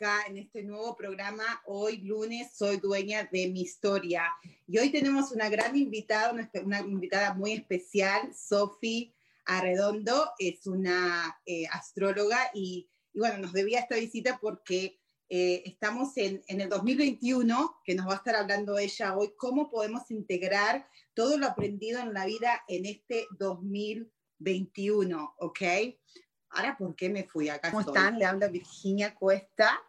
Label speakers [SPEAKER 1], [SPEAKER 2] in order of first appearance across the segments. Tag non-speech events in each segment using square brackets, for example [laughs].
[SPEAKER 1] Acá en este nuevo programa. Hoy lunes soy dueña de mi historia. Y hoy tenemos una gran invitada, una, invitada muy especial, Sofi Arredondo, es una eh, astróloga y, bueno, nos debía esta visita porque eh, estamos en, en, el 2021, que nos va a estar hablando ella hoy, cómo podemos integrar todo lo aprendido en la vida en este 2021, ¿ok? Ahora, ¿por qué me fui? Acá ¿Cómo están? Le habla Virginia Cuesta,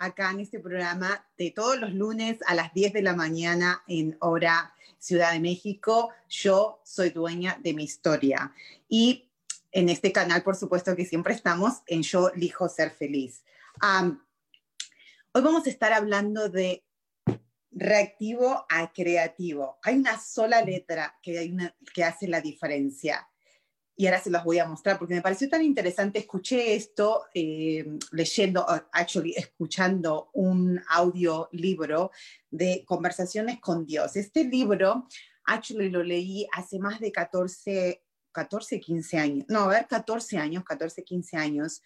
[SPEAKER 1] acá en este programa de todos los lunes a las 10 de la mañana en hora Ciudad de México. Yo soy dueña de mi historia. Y en este canal, por supuesto que siempre estamos en Yo elijo ser feliz. hoy vamos a estar hablando de reactivo a creativo. Hay una sola letra que, hay una, que hace la diferencia y ahora se los voy a mostrar porque me pareció tan interesante. Escuché esto eh, leyendo, actually, escuchando un audiolibro de conversaciones con Dios. Este libro, actually, lo leí hace más de 14, 14 15 años. No, a ver, 14 años, 14, 15 años.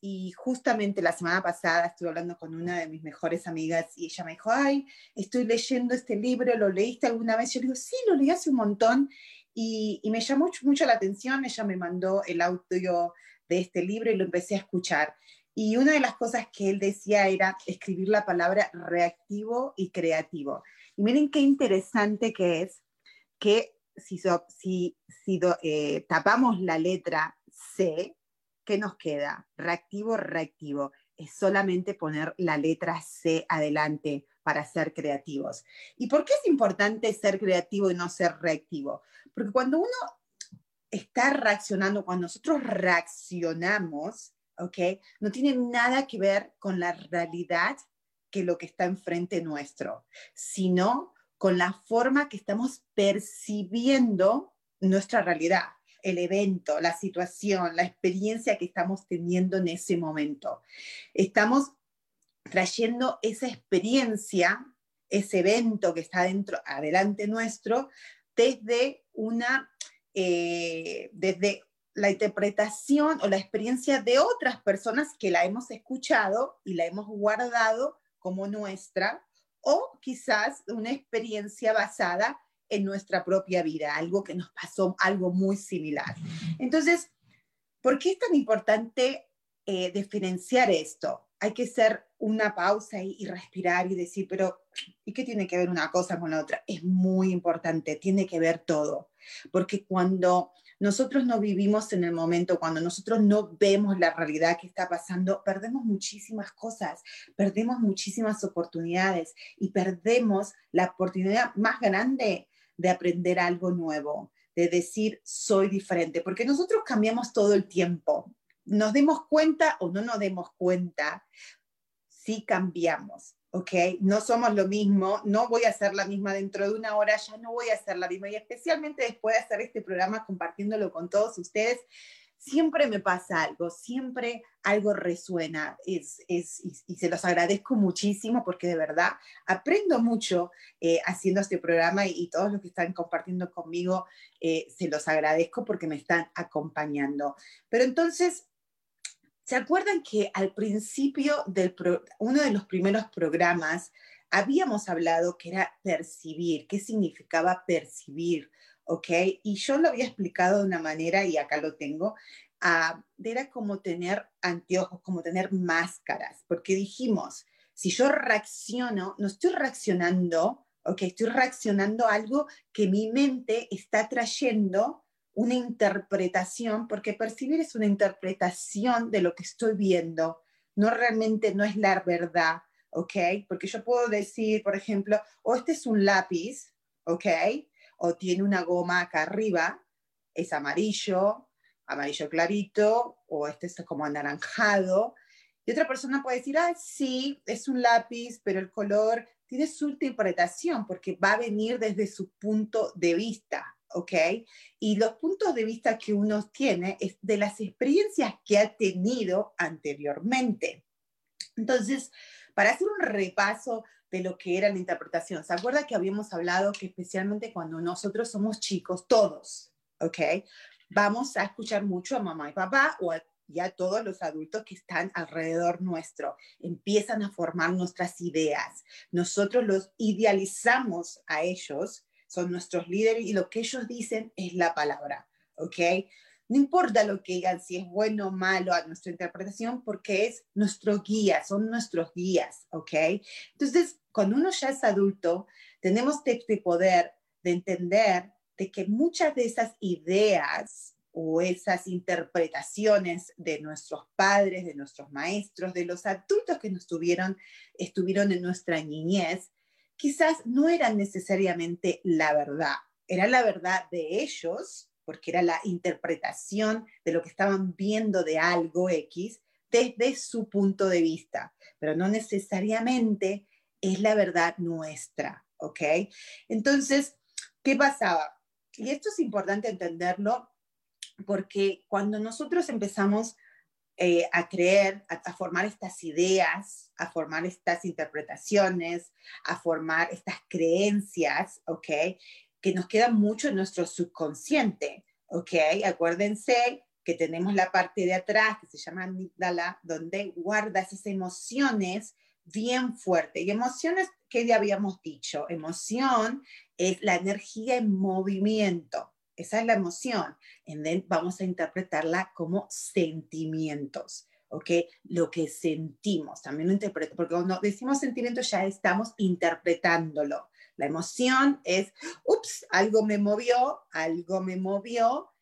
[SPEAKER 1] y justamente la semana pasada estuve hablando con una de mis mejores amigas y ella me dijo, ay, estoy leyendo este libro, ¿lo leíste alguna vez? Yo le digo, sí, lo leí hace un montón y, me llamó mucho, la atención, ella me mandó el audio de este libro y lo empecé a escuchar. Y una de las cosas que él decía era escribir la palabra reactivo y creativo. Y miren qué interesante que es que si, si, si eh, tapamos la letra C, ¿qué nos queda? Reactivo, reactivo. Es solamente poner la letra C adelante para ser creativos. ¿Y por qué es importante ser creativo y no ser reactivo? Porque cuando uno está reaccionando, cuando nosotros reaccionamos, ¿ok? No tiene nada que ver con la realidad que lo que está enfrente nuestro, sino con la forma que estamos percibiendo nuestra realidad, el evento, la situación, la experiencia que estamos teniendo en ese momento. Estamos trayendo esa experiencia, ese evento que está dentro, adelante nuestro, desde una, eh, desde la interpretación o la experiencia de otras personas que la hemos escuchado y la hemos guardado como nuestra, o quizás una experiencia basada en nuestra propia vida, algo que nos pasó, algo muy similar. Entonces, ¿por qué es tan importante eh, diferenciar esto? Hay que hacer una pausa y, respirar y decir, pero ¿y qué tiene que ver una cosa con la otra? Es muy importante, tiene que ver todo, porque cuando nosotros no vivimos en el momento, cuando nosotros no vemos la realidad que está pasando, perdemos muchísimas cosas, perdemos muchísimas oportunidades y perdemos la oportunidad más grande de aprender algo nuevo, de decir soy diferente, porque nosotros cambiamos todo el tiempo nos demos cuenta o no nos demos cuenta, si cambiamos, ¿ok? No somos lo mismo, no voy a ser la misma dentro de una hora, ya no voy a ser la misma. Y especialmente después de hacer este programa compartiéndolo con todos ustedes, siempre me pasa algo, siempre algo resuena es, es, y, se los agradezco muchísimo porque de verdad aprendo mucho eh, haciendo este programa y, todos los que están compartiendo conmigo, eh, se los agradezco porque me están acompañando. Pero entonces, ¿Se acuerdan que al principio de uno de los primeros programas habíamos hablado que era percibir? ¿Qué significaba percibir? ¿Ok? Y yo lo había explicado de una manera, y acá lo tengo, uh, era como tener anteojos, como tener máscaras, porque dijimos Si yo reacciono, no estoy reaccionando, ok, estoy reaccionando a algo que mi mente está trayendo una interpretación, porque percibir es una interpretación de lo que estoy viendo, no realmente no es la verdad, ¿ok? Porque yo puedo decir, por ejemplo, o este es un lápiz, ¿ok? O tiene una goma acá arriba, es amarillo, amarillo clarito, o este es como anaranjado. Y otra persona puede decir, ah, sí, es un lápiz, pero el color tiene su interpretación porque va a venir desde su punto de vista, ¿ok? Y los puntos de vista que uno tiene es de las experiencias que ha tenido anteriormente. Entonces, para hacer un repaso de lo que era la interpretación, ¿se acuerda que habíamos hablado que especialmente cuando nosotros somos chicos, todos, ¿ok? Vamos a escuchar mucho a mamá y papá o a ya todos los adultos que están alrededor nuestro empiezan a formar nuestras ideas. Nosotros los idealizamos a ellos son nuestros líderes y lo que ellos dicen es la palabra, ¿ok? No importa lo que digan, si es bueno o malo a nuestra interpretación, porque es nuestro guía, son nuestros guías, ¿ok? Entonces, cuando uno ya es adulto, tenemos este poder de entender de que muchas de esas ideas o esas interpretaciones de nuestros padres, de nuestros maestros, de los adultos que nos tuvieron, estuvieron en nuestra niñez, quizás no eran necesariamente la verdad, era la verdad de ellos, porque era la interpretación de lo que estaban viendo de algo X desde su punto de vista, pero no necesariamente es la verdad nuestra, ¿ok? Entonces, ¿qué pasaba? Y esto es importante entenderlo porque cuando nosotros empezamos eh, a creer, a, formar estas ideas, a formar estas interpretaciones, a formar estas creencias, ¿ok? Que nos quedan mucho en nuestro subconsciente, ¿ok? Acuérdense que tenemos la parte de atrás que se llama amígdala, donde guarda esas emociones bien fuertes. Y emociones, ¿qué ya habíamos dicho? Emoción es la energía en movimiento, esa es la emoción. Y vamos a interpretarla como sentimientos. ¿ok? Lo que sentimos, también lo interpreto, porque cuando decimos sentimiento ya estamos interpretándolo. La emoción es, ups, algo me movió, algo me movió,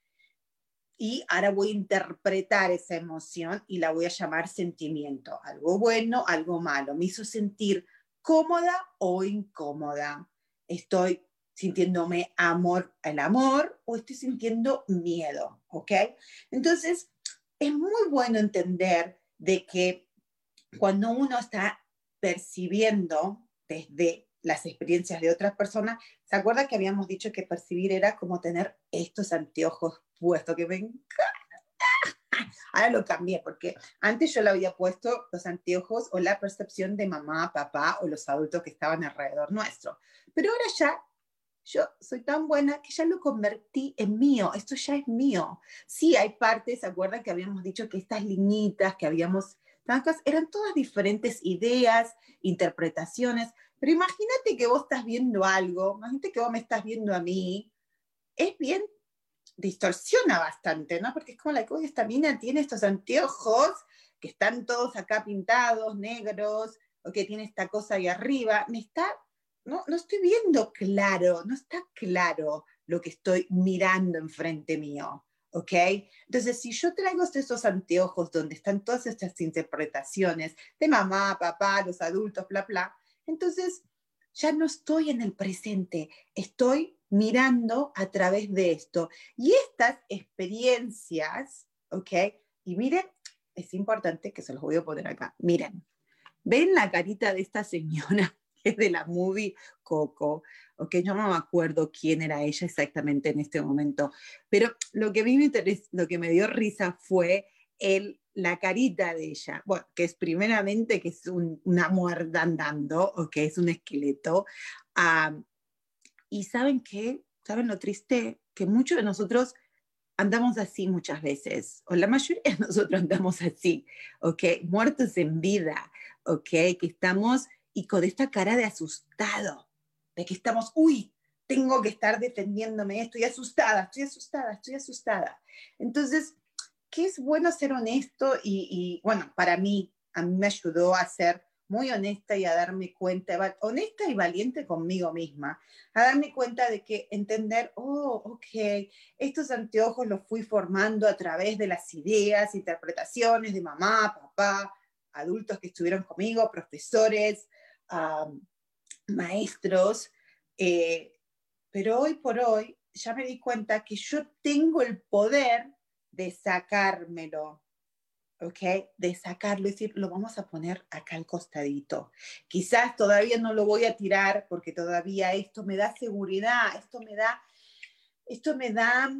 [SPEAKER 1] y ahora voy a interpretar esa emoción y la voy a llamar sentimiento. Algo bueno, algo malo. Me hizo sentir cómoda o incómoda. Estoy sintiéndome amor al amor o estoy sintiendo miedo, ¿ok? Entonces, es muy bueno entender de que cuando uno está percibiendo desde las experiencias de otras personas, ¿se acuerda que habíamos dicho que percibir era como tener estos anteojos puestos que ven? Ahora lo cambié porque antes yo le había puesto los anteojos o la percepción de mamá, papá o los adultos que estaban alrededor nuestro. Pero ahora ya yo soy tan buena que ya lo convertí en mío, esto ya es mío. Sí, hay partes, ¿se acuerdan que habíamos dicho que estas liñitas que habíamos, eran todas diferentes ideas, interpretaciones, pero imagínate que vos estás viendo algo, imagínate que vos me estás viendo a mí, es bien, distorsiona bastante, ¿no? Porque es como la que esta mina tiene estos anteojos que están todos acá pintados, negros, o que tiene esta cosa ahí arriba, me está no, no estoy viendo claro, no está claro lo que estoy mirando enfrente mío. ¿ok? Entonces, si yo traigo estos anteojos donde están todas estas interpretaciones de mamá, papá, los adultos, bla, bla, entonces ya no estoy en el presente, estoy mirando a través de esto. Y estas experiencias, ¿ok? Y miren, es importante que se los voy a poner acá. Miren, ¿ven la carita de esta señora? [laughs] de la movie Coco, ok, yo no me acuerdo quién era ella exactamente en este momento, pero lo que me, lo que me dio risa fue el, la carita de ella, bueno, que es primeramente que es una muerta andando, o que es un esqueleto, y ¿saben qué? ¿Saben lo triste? Que muchos de nosotros andamos así muchas veces, o la mayoría de nosotros andamos así, ¿ok? Muertos en vida, ¿ok? Que estamos y con esta cara de asustado, de que estamos, uy, tengo que estar defendiéndome, estoy asustada, estoy asustada, estoy asustada. Entonces, ¿qué es bueno ser honesto? Y, bueno, para mí, a mí me ayudó a ser muy honesta y a darme cuenta, honesta y valiente conmigo misma, a darme cuenta de que entender, oh, ok, estos anteojos los fui formando a través de las ideas, interpretaciones de mamá, papá, adultos que estuvieron conmigo, profesores, maestros, eh, pero hoy por hoy ya me di cuenta que yo tengo el poder de sacármelo, ¿ok? De sacarlo y decir, lo vamos a poner acá al costadito. Quizás todavía no lo voy a tirar porque todavía esto me da seguridad, esto me da, esto me da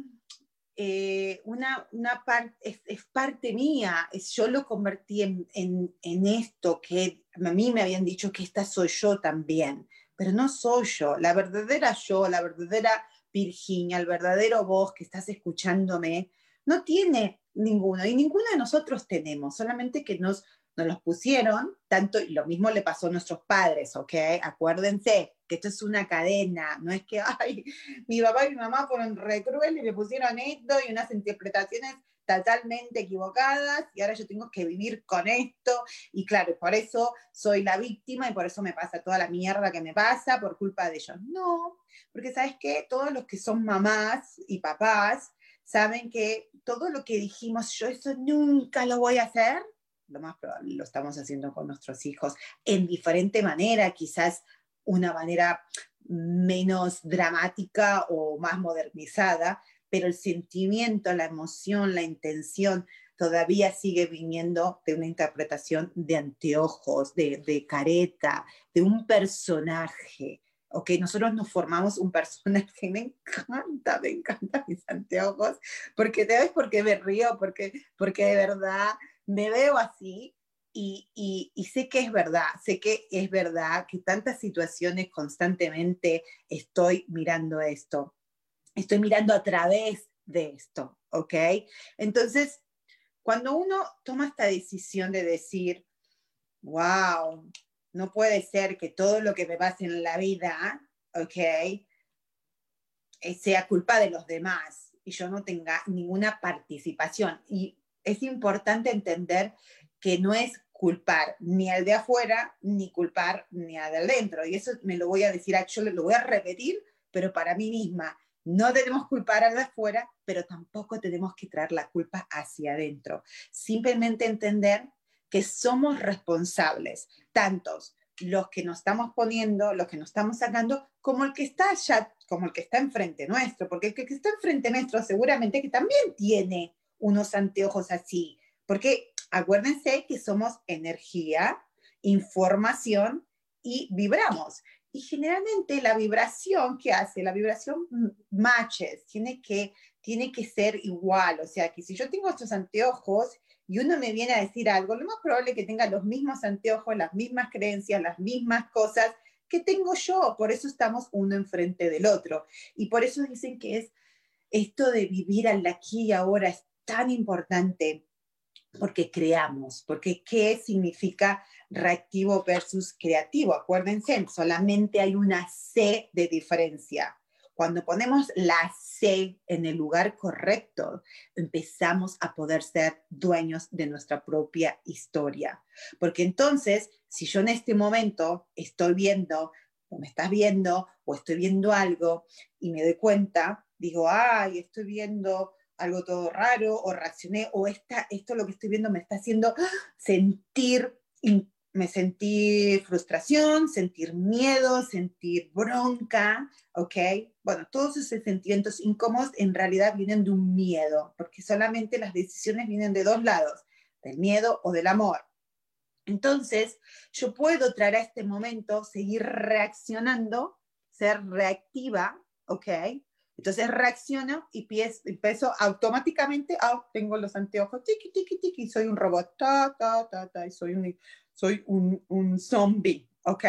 [SPEAKER 1] eh, una, una parte, es, parte mía, es, yo lo convertí en, en, esto que a mí me habían dicho que esta soy yo también, pero no soy yo, la verdadera yo, la verdadera Virginia, el verdadero vos que estás escuchándome, no tiene ninguno y ninguno de nosotros tenemos, solamente que nos, nos los pusieron, tanto, y lo mismo le pasó a nuestros padres, ¿ok? Acuérdense que esto es una cadena, no es que, [laughs] ay, mi papá y mi mamá fueron re crueles y me pusieron esto y unas interpretaciones totalmente equivocadas y ahora yo tengo que vivir con esto y claro, por eso soy la víctima y por eso me pasa toda la mierda que me pasa por culpa de ellos. No, porque sabes que todos los que son mamás y papás saben que todo lo que dijimos, yo eso nunca lo voy a hacer, lo más probable lo estamos haciendo con nuestros hijos en diferente manera, quizás una manera menos dramática o más modernizada, pero el sentimiento, la emoción, la intención todavía sigue viniendo de una interpretación de anteojos, de, careta, de un personaje ok, nosotros nos formamos un personaje, [laughs] me encanta, me encantan mis anteojos, porque te ves porque me río, porque, porque de verdad me veo así y, y, y, sé que es verdad, sé que es verdad que tantas situaciones constantemente estoy mirando esto, estoy mirando a través de esto, ¿ok? Entonces, cuando uno toma esta decisión de decir, wow, no puede ser que todo lo que me pase en la vida, ¿ok? Eh, sea culpa de los demás y yo no tenga ninguna participación. Y es importante entender que no es culpar ni al de afuera, ni culpar ni al de adentro. Y eso me lo voy a decir, yo lo voy a repetir, pero para mí misma. No debemos culpar al de afuera, pero tampoco tenemos que traer la culpa hacia adentro. Simplemente entender que somos responsables, tantos los que nos estamos poniendo, los que nos estamos sacando, como el que está allá, como el que está enfrente nuestro, porque el que está enfrente nuestro seguramente que también tiene unos anteojos así, porque acuérdense que somos energía, información y vibramos. Y generalmente la vibración que hace, la vibración matches, tiene que, tiene que ser igual. O sea, que si yo tengo estos anteojos y uno me viene a decir algo, lo más probable es que tenga los mismos anteojos, las mismas creencias, las mismas cosas que tengo yo. Por eso estamos uno enfrente del otro. Y por eso dicen que es esto de vivir al aquí y ahora es tan importante porque creamos, porque ¿qué significa reactivo versus creativo? Acuérdense, solamente hay una C de diferencia. Cuando ponemos la C en el lugar correcto, empezamos a poder ser dueños de nuestra propia historia. Porque entonces, si yo en este momento estoy viendo, o me estás viendo, o estoy viendo algo y me doy cuenta, digo, ay, estoy viendo algo todo raro, o reaccioné, o esta, esto lo que estoy viendo me está haciendo sentir me sentí frustración, sentir miedo, sentir bronca, ¿ok? Bueno, todos esos sentimientos incómodos en realidad vienen de un miedo, porque solamente las decisiones vienen de dos lados, del miedo o del amor. Entonces, yo puedo traer a este momento, seguir reaccionando, ser reactiva, ¿ok? Entonces reacciono y empiezo automáticamente, ah, tengo los anteojos, tiki, tiki, tiki, soy un robot, ta, ta, ta, ta, soy un, soy un, un zombie, ¿ok?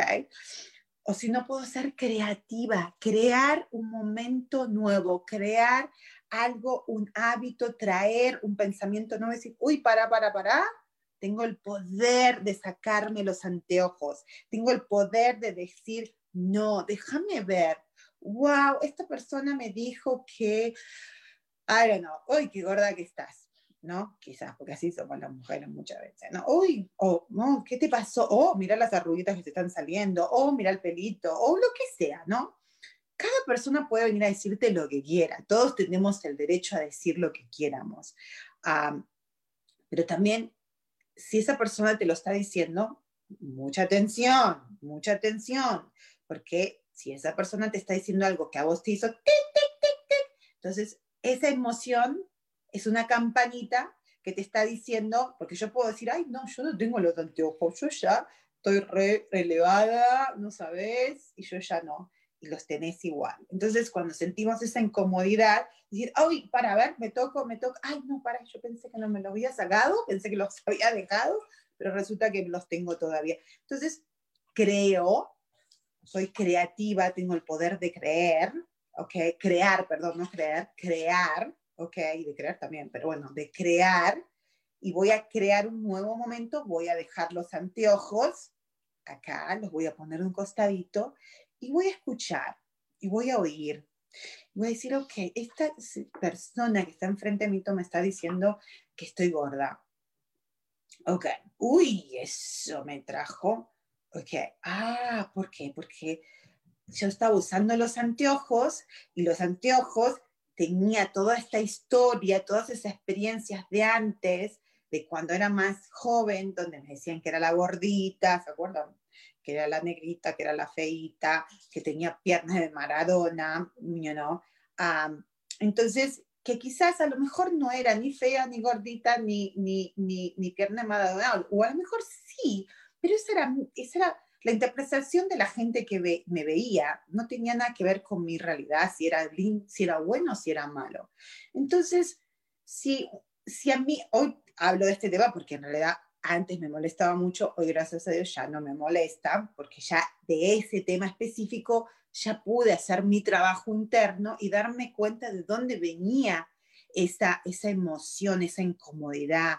[SPEAKER 1] O si no puedo ser creativa, crear un momento nuevo, crear algo, un hábito, traer un pensamiento nuevo, decir, uy, para, para, para, tengo el poder de sacarme los anteojos, tengo el poder de decir, no, déjame ver, wow, esta persona me dijo que, I don't know, uy, qué gorda que estás ¿no? Quizás, porque así somos las mujeres muchas veces, ¿no? Uy, oh, no, ¿qué te pasó? Oh, mira las arruguitas que te están saliendo, oh, mira el pelito, o lo que sea, ¿no? Cada persona puede venir a decirte lo que quiera, todos tenemos el derecho a decir lo que quieramos, pero también, si esa persona te lo está diciendo, mucha atención, mucha atención, porque si esa persona te está diciendo algo que a vos te hizo, tic, tic, tic, tic, entonces esa emoción es una campanita que te está diciendo, porque yo puedo decir, ay, no, yo no tengo los anteojos, yo ya estoy re elevada, no sabes, y yo ya no, y los tenés igual. Entonces, cuando sentimos esa incomodidad, decir, ay, para ver, me toco, me toco, ay, no, para, yo pensé que no me los había sacado, pensé que los [laughs] había dejado, pero resulta que los tengo todavía. Entonces, creo, soy creativa, tengo el poder de creer, ¿ok? Crear, perdón, no creer, crear, ¿ok? Y de crear también, pero bueno, de crear, y voy a crear un nuevo momento, voy a dejar los anteojos acá, los voy a poner un costadito, y voy a escuchar, y voy a oír, voy a decir, ok, esta persona que está enfrente de mí me está diciendo que estoy gorda. Ok, uy, eso me trajo. Ok, ah, ¿por qué? Porque yo estaba usando los anteojos y los anteojos tenía toda esta historia, todas esas experiencias de antes, de cuando era más joven, donde me decían que era la gordita, ¿se acuerdan? Que era la negrita, que era la feita, que tenía piernas de Maradona, you know? entonces, que quizás a lo mejor no era ni fea, ni gordita, ni, ni, ni, ni pierna de Maradona, o a lo mejor sí, pero esa era, esa era la interpretación de la gente que me veía no tenía nada que ver con mi realidad, si era, si era bueno o si era malo. Entonces, si, si a mí, hoy hablo de este tema porque en realidad antes me molestaba mucho, hoy gracias a Dios ya no me molesta, porque ya de ese tema específico ya pude hacer mi trabajo interno y darme cuenta de dónde venía esa, esa emoción, esa incomodidad,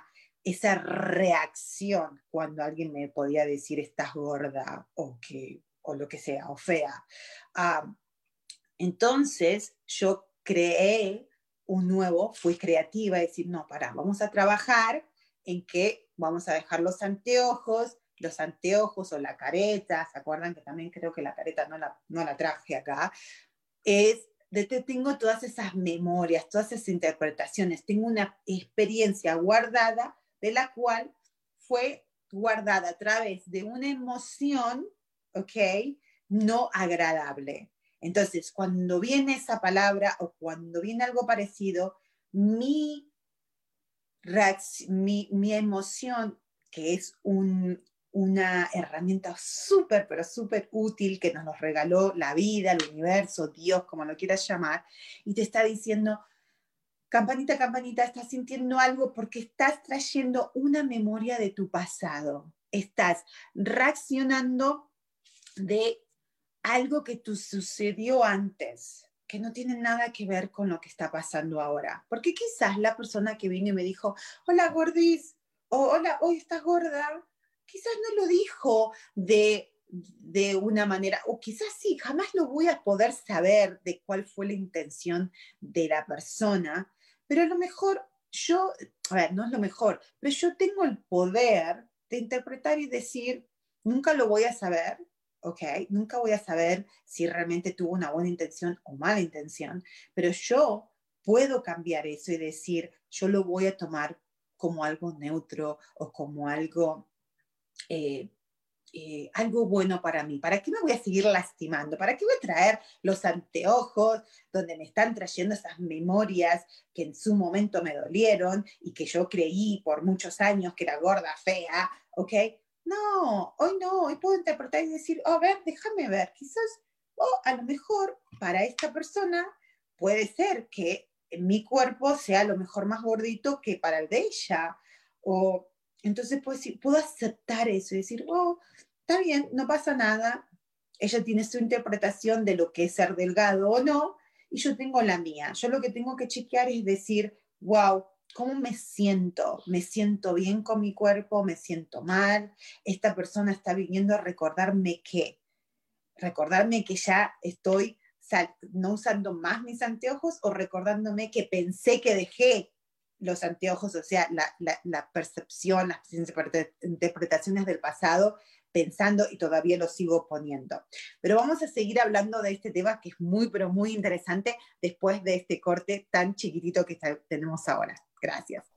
[SPEAKER 1] esa reacción cuando alguien me podía decir estás gorda o, que, o lo que sea, o fea. Ah, entonces yo creé un nuevo, fui creativa, decir, no, para, vamos a trabajar en que vamos a dejar los anteojos, los anteojos o la careta, ¿se acuerdan que también creo que la careta no la, no la traje acá? Es de tengo todas esas memorias, todas esas interpretaciones, tengo una experiencia guardada de la cual fue guardada a través de una emoción, ¿ok? No agradable. Entonces, cuando viene esa palabra o cuando viene algo parecido, mi, mi, emoción, que es una herramienta súper, pero súper útil que nos lo regaló la vida, el universo, Dios, como lo quieras llamar, y te está diciendo, campanita, campanita, estás sintiendo algo porque estás trayendo una memoria de tu pasado. Estás reaccionando de algo que tú sucedió antes, que no tiene nada que ver con lo que está pasando ahora. Porque quizás la persona que vino y me dijo, hola gordis, o hola, hoy estás gorda, quizás no lo dijo de de una manera, o quizás sí, jamás lo voy a poder saber de cuál fue la intención de la persona, pero a lo mejor yo, a ver, no es lo mejor, pero yo tengo el poder de interpretar y decir, nunca lo voy a saber, ¿ok? Nunca voy a saber si realmente tuvo una buena intención o mala intención, pero yo puedo cambiar eso y decir, yo lo voy a tomar como algo neutro o como algo eh, eh, algo bueno para mí. ¿Para qué me voy a seguir lastimando? ¿Para qué voy a traer los anteojos donde me están trayendo esas memorias que en su momento me dolieron y que yo creí por muchos años que era gorda, fea? ¿Ok? No, hoy no, hoy puedo interpretar y decir, oh, a ver, déjame ver, quizás, o a lo mejor para esta persona puede ser que mi cuerpo sea a lo mejor más gordito que para el de ella. O entonces pues, puedo aceptar eso y decir, oh, está bien, no pasa nada. Ella tiene su interpretación de lo que es ser delgado o no, y yo tengo la mía. Yo lo que tengo que chequear es decir, wow, ¿cómo me siento? ¿Me siento bien con mi cuerpo? ¿Me siento mal? Esta persona está viniendo a recordarme que, recordarme que ya estoy no usando más mis anteojos o recordándome que pensé que dejé los anteojos, o sea, la, la percepción, las interpretaciones del pasado, pensando y todavía lo sigo poniendo. Pero vamos a seguir hablando de este tema que es muy, pero muy interesante después de este corte tan chiquitito que tenemos ahora. Gracias.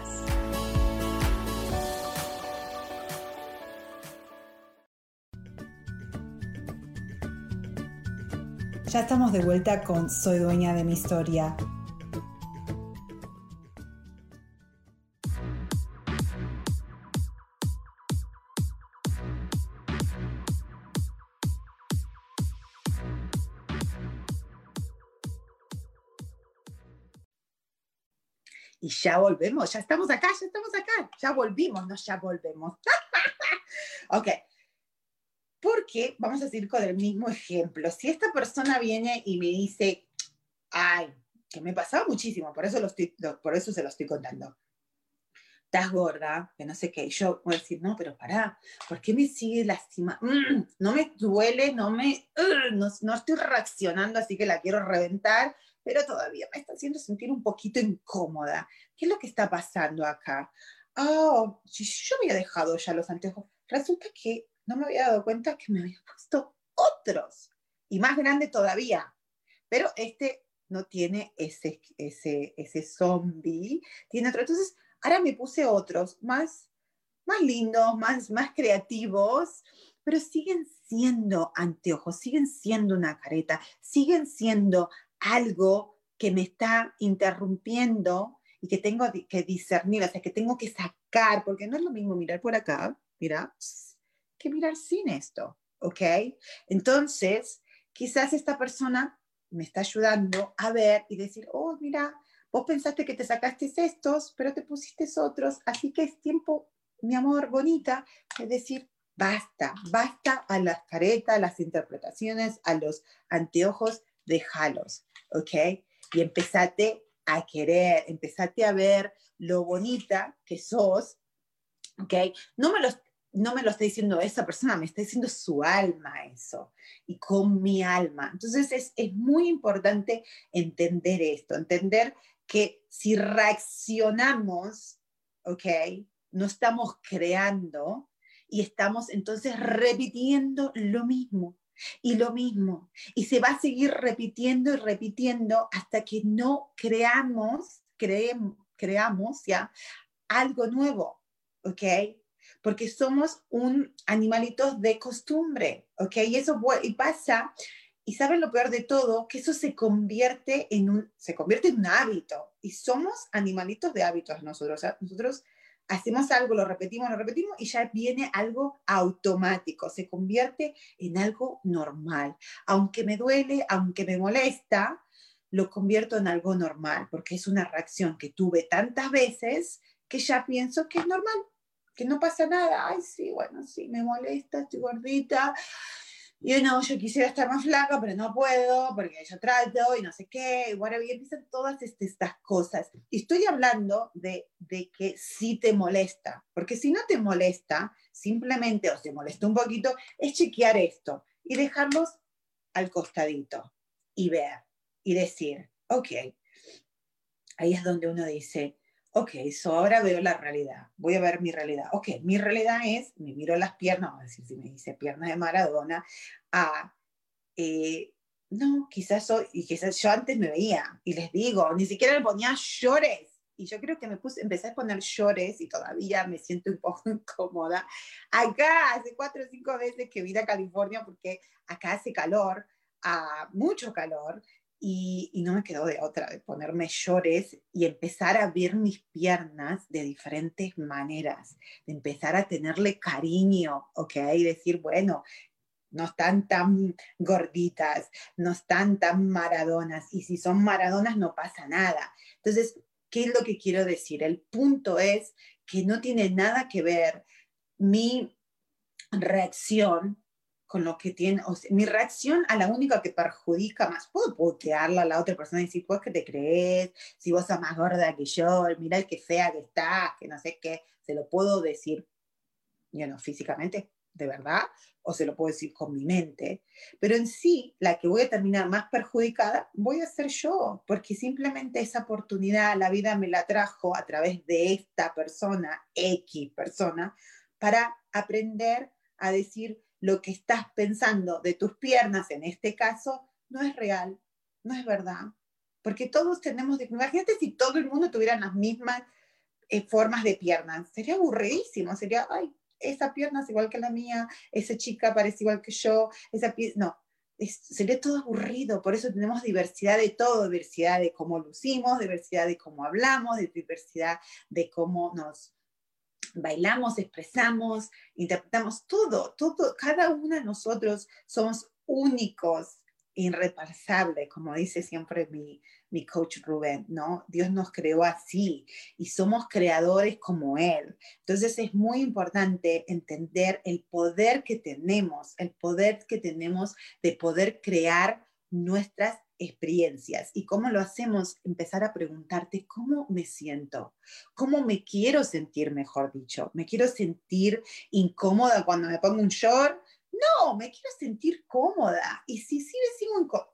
[SPEAKER 2] Ya estamos de vuelta con Soy dueña de mi historia.
[SPEAKER 1] Y ya volvemos, ya estamos acá, ya estamos acá, ya volvimos, no, ya volvemos. [laughs] ok, porque vamos a seguir con el mismo ejemplo. Si esta persona viene y me dice, ay, que me pasaba muchísimo, por eso, lo estoy, por eso se lo estoy contando. Estás gorda, que no sé qué. Yo voy a decir, no, pero pará, ¿por qué me sigue lastima? Mm, no me duele, no me. Uh, no, no estoy reaccionando, así que la quiero reventar, pero todavía me está haciendo sentir un poquito incómoda. ¿Qué es lo que está pasando acá? Oh, si yo había dejado ya los anteojos. Resulta que no me había dado cuenta que me había [laughs] puesto otros y más grande todavía. Pero este no tiene ese, ese, ese zombie, tiene otro. Entonces, ahora me puse otros más, más lindos, más, más creativos, pero siguen siendo anteojos, siguen siendo una careta, siguen siendo algo que me está interrumpiendo y que tengo que discernir, o sea, que tengo que sacar, porque no es lo mismo mirar por acá, mira, que mirar sin esto, ¿ok? Entonces, quizás esta persona me está ayudando a ver y decir, oh, mira, vos pensaste que te sacaste estos, pero te pusiste otros, así que es tiempo, mi amor, bonita, de decir, basta, basta a las caretas, a las interpretaciones, a los anteojos, déjalos, ¿ok? Y empezate a querer, empezate a ver lo bonita que sos, ¿ok? No me los no me lo está diciendo esa persona, me está diciendo su alma eso, y con mi alma. Entonces es, es muy importante entender esto, entender que si reaccionamos, ¿ok? No estamos creando y estamos entonces repitiendo lo mismo y lo mismo. Y se va a seguir repitiendo y repitiendo hasta que no creamos, creemos, creamos ya algo nuevo, ¿ok? Porque somos un animalito de costumbre, ¿ok? Y eso y pasa, y saben lo peor de todo, que eso se convierte en un, se convierte en un hábito, y somos animalitos de hábitos nosotros, nosotros hacemos algo, lo repetimos, lo repetimos, y ya viene algo automático, se convierte en algo normal. Aunque me duele, aunque me molesta, lo convierto en algo normal, porque es una reacción que tuve tantas veces que ya pienso que es normal, que no pasa nada. Ay, sí, bueno, sí, me molesta, estoy gordita. Y no, yo quisiera estar más flaca, pero no puedo, porque yo trato y no sé qué, y bueno, y empiezan todas este, estas cosas. Y estoy hablando de, de que sí te molesta, porque si no te molesta, simplemente, o se molesta un poquito, es chequear esto y dejarlos al costadito y ver y decir, ok, ahí es donde uno dice, ok, so ahora veo la realidad, voy a ver mi realidad. Ok, mi realidad es, me miro las piernas, vamos a decir, si me dice piernas de Maradona, a, eh, no, quizás soy, y quizás yo antes me veía, y les digo, ni siquiera le ponía llores. Y yo creo que me puse, empecé a poner llores y todavía me siento un poco [laughs] incómoda. Acá hace cuatro o cinco veces que vine a California porque acá hace calor, mucho calor, y, no me quedó de otra, de ponerme llores y empezar a ver mis piernas de diferentes maneras, de empezar a tenerle cariño, ¿ok? Y decir, bueno, no están tan gorditas, no están tan maradonas, y si son maradonas no pasa nada. Entonces, ¿qué es lo que quiero decir? El punto es que no tiene nada que ver mi reacción con lo que tiene, o sea, mi reacción a la única que perjudica más, puedo putearla a la otra persona y decir, pues que te crees, si vos sos más gorda que yo, mira el que fea que estás, que no sé qué, se lo puedo decir, yo no, físicamente, de verdad, o se lo puedo decir con mi mente, pero en sí, la que voy a terminar más perjudicada, voy a ser yo, porque simplemente esa oportunidad la vida me la trajo a través de esta persona, X persona, para aprender a decir, lo que estás pensando de tus piernas en este caso no es real, no es verdad. Porque todos tenemos, imagínate si todo el mundo tuviera las mismas eh, formas de piernas, sería aburridísimo, sería, ay, esa pierna es igual que la mía, esa chica parece igual que yo, esa no, sería todo aburrido, por eso tenemos diversidad de todo, diversidad de cómo lucimos, diversidad de cómo hablamos, diversidad de cómo nos bailamos, expresamos, interpretamos todo, todo, cada uno de nosotros somos únicos, irrepasables, como dice siempre mi, mi coach Rubén, ¿no? Dios nos creó así y somos creadores como Él. Entonces es muy importante entender el poder que tenemos, el poder que tenemos de poder crear nuestras experiencias. ¿Y cómo lo hacemos? Empezar a preguntarte cómo me siento, cómo me quiero sentir, mejor dicho. ¿Me quiero sentir incómoda cuando me pongo un short? No, me quiero sentir cómoda. Y si, si,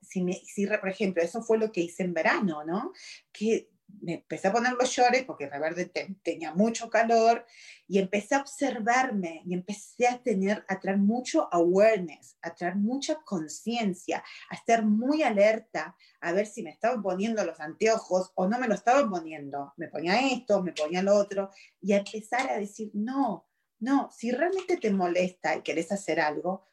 [SPEAKER 1] si, me, si, por ejemplo, eso fue lo que hice en verano, ¿no? Que me empecé a poner los shorts porque Reverde tenía mucho calor y empecé a observarme y empecé a tener, a traer mucho awareness, a traer mucha conciencia, a estar muy alerta a ver si me estaban poniendo los anteojos o no me lo estaban poniendo. Me ponía esto, me ponía lo otro y a empezar a decir, no, no, si realmente te molesta y querés hacer algo,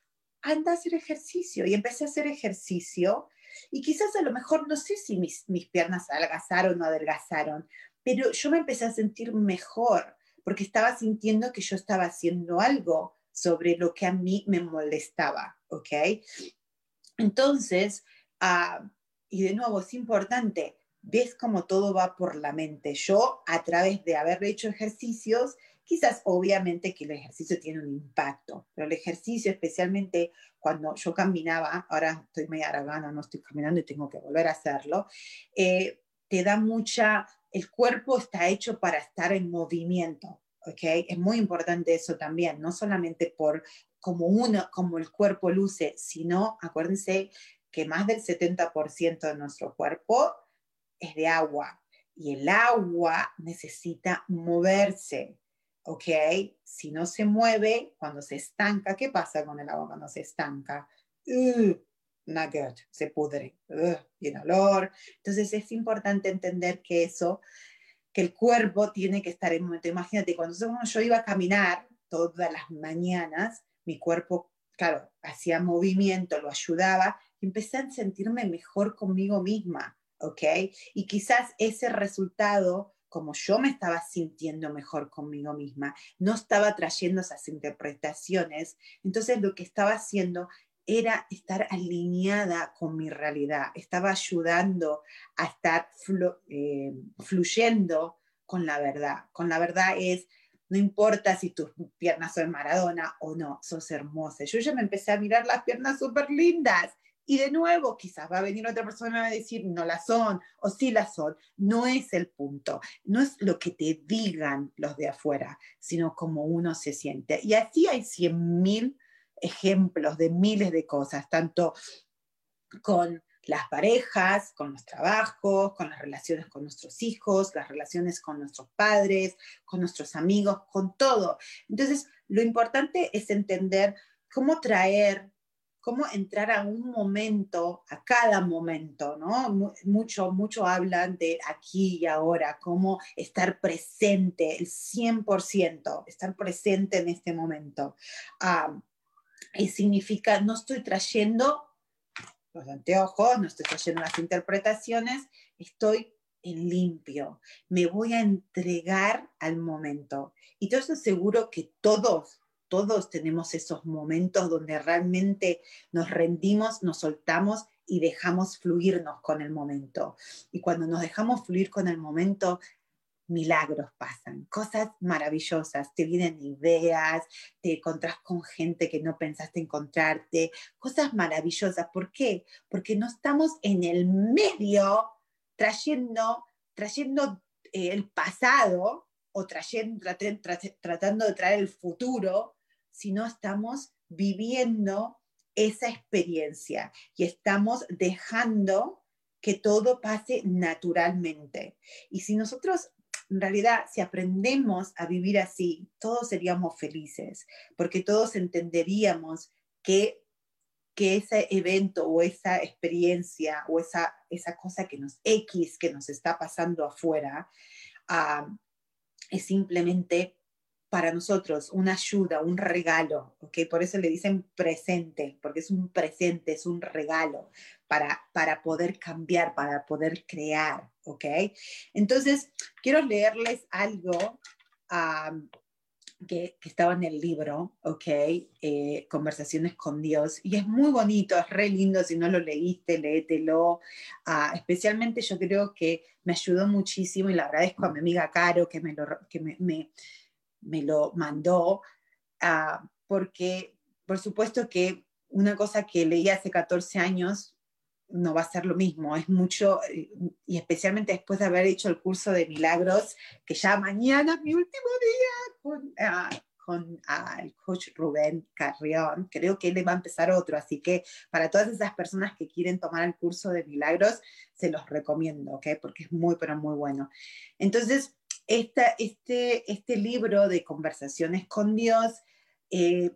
[SPEAKER 1] anda a hacer ejercicio. Y empecé a hacer ejercicio y quizás a lo mejor, no sé si mis, mis piernas adelgazaron o adelgazaron, pero yo me empecé a sentir mejor porque estaba sintiendo que yo estaba haciendo algo sobre lo que a mí me molestaba, ¿ok? Entonces, uh, y de nuevo, es importante, ves cómo todo va por la mente. Yo, a través de haber hecho ejercicios, Quizás obviamente que el ejercicio tiene un impacto, pero el ejercicio, especialmente cuando yo caminaba, ahora estoy media aragana, no estoy caminando y tengo que volver a hacerlo, eh, te da mucha, el cuerpo está hecho para estar en movimiento, ¿ok? Es muy importante eso también, no solamente por como uno, como el cuerpo luce, sino, acuérdense que más del 70% de nuestro cuerpo es de agua y el agua necesita moverse. ¿Ok? Si no se mueve, cuando se estanca, ¿qué pasa con el agua cuando se estanca? Uh, not good, se pudre, uh, tiene olor. Entonces es importante entender que eso, que el cuerpo tiene que estar en momento. Imagínate, cuando yo iba a caminar todas las mañanas, mi cuerpo, claro, hacía movimiento, lo ayudaba, empecé a sentirme mejor conmigo misma, ¿ok? Y quizás ese resultado como yo me estaba sintiendo mejor conmigo misma, no estaba trayendo esas interpretaciones, entonces lo que estaba haciendo era estar alineada con mi realidad, estaba ayudando a estar eh, fluyendo con la verdad. Con la verdad es, no importa si tus piernas son Maradona o no, sos hermosa. Yo ya me empecé a mirar las piernas súper lindas. Y de nuevo, quizás va a venir otra persona a decir, no las son, o sí las son. No es el punto, no es lo que te digan los de afuera, sino cómo uno se siente. Y así hay cien mil ejemplos de miles de cosas, tanto con las parejas, con los trabajos, con las relaciones con nuestros hijos, las relaciones con nuestros padres, con nuestros amigos, con todo. Entonces, lo importante es entender cómo traer, cómo entrar a un momento, a cada momento, ¿no? Mucho, mucho hablan de aquí y ahora, cómo estar presente, el 100%, estar presente en este momento. Ah, y significa, no estoy trayendo los anteojos, no estoy trayendo las interpretaciones, estoy en limpio, me voy a entregar al momento. Y yo estoy seguro que todos, todos tenemos esos momentos donde realmente nos rendimos, nos soltamos y dejamos fluirnos con el momento. Y cuando nos dejamos fluir con el momento, milagros pasan, cosas maravillosas, te vienen ideas, te encontrás con gente que no pensaste encontrarte, cosas maravillosas. ¿Por qué? Porque no estamos en el medio trayendo, trayendo eh, el pasado o trayendo, tratando de traer el futuro, sino estamos viviendo esa experiencia y estamos dejando que todo pase naturalmente. Y si nosotros en realidad, si aprendemos a vivir así, todos seríamos felices, porque todos entenderíamos que, que ese evento o esa experiencia o esa, esa cosa que nos X, que nos está pasando afuera, ah, es simplemente para nosotros una ayuda, un regalo, ¿ok? Por eso le dicen presente, porque es un presente, es un regalo para, para poder cambiar, para poder crear, ¿ok? Entonces, quiero leerles algo que, que, estaba en el libro, ¿ok? Eh, Conversaciones con Dios, y es muy bonito, es re lindo, si no lo leíste, léetelo, ah, especialmente yo creo que me ayudó muchísimo y le agradezco a mi amiga Caro que me lo... Que me, me me lo mandó, ah, porque por supuesto que una cosa que leí hace 14 años no va a ser lo mismo, es mucho, y especialmente después de haber hecho el curso de milagros, que ya mañana, mi último día, con, ah, con ah, el coach Rubén Carrión, creo que él va a empezar otro, así que para todas esas personas que quieren tomar el curso de milagros, se los recomiendo, ¿ok? Porque es muy, pero muy bueno. Entonces, este, este libro de conversaciones con Dios eh,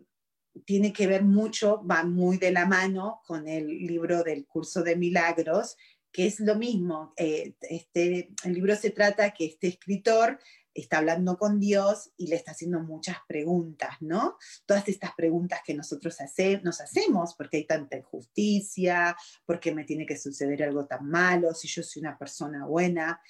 [SPEAKER 1] tiene que ver mucho, va muy de la mano con el libro del curso de milagros, que es lo mismo. Eh, este, el libro se trata que este escritor está hablando con Dios y le está haciendo muchas preguntas, ¿no? Todas estas preguntas que nosotros hace, nos hacemos, porque hay tanta injusticia, porque me tiene que suceder algo tan malo, si yo soy una persona buena.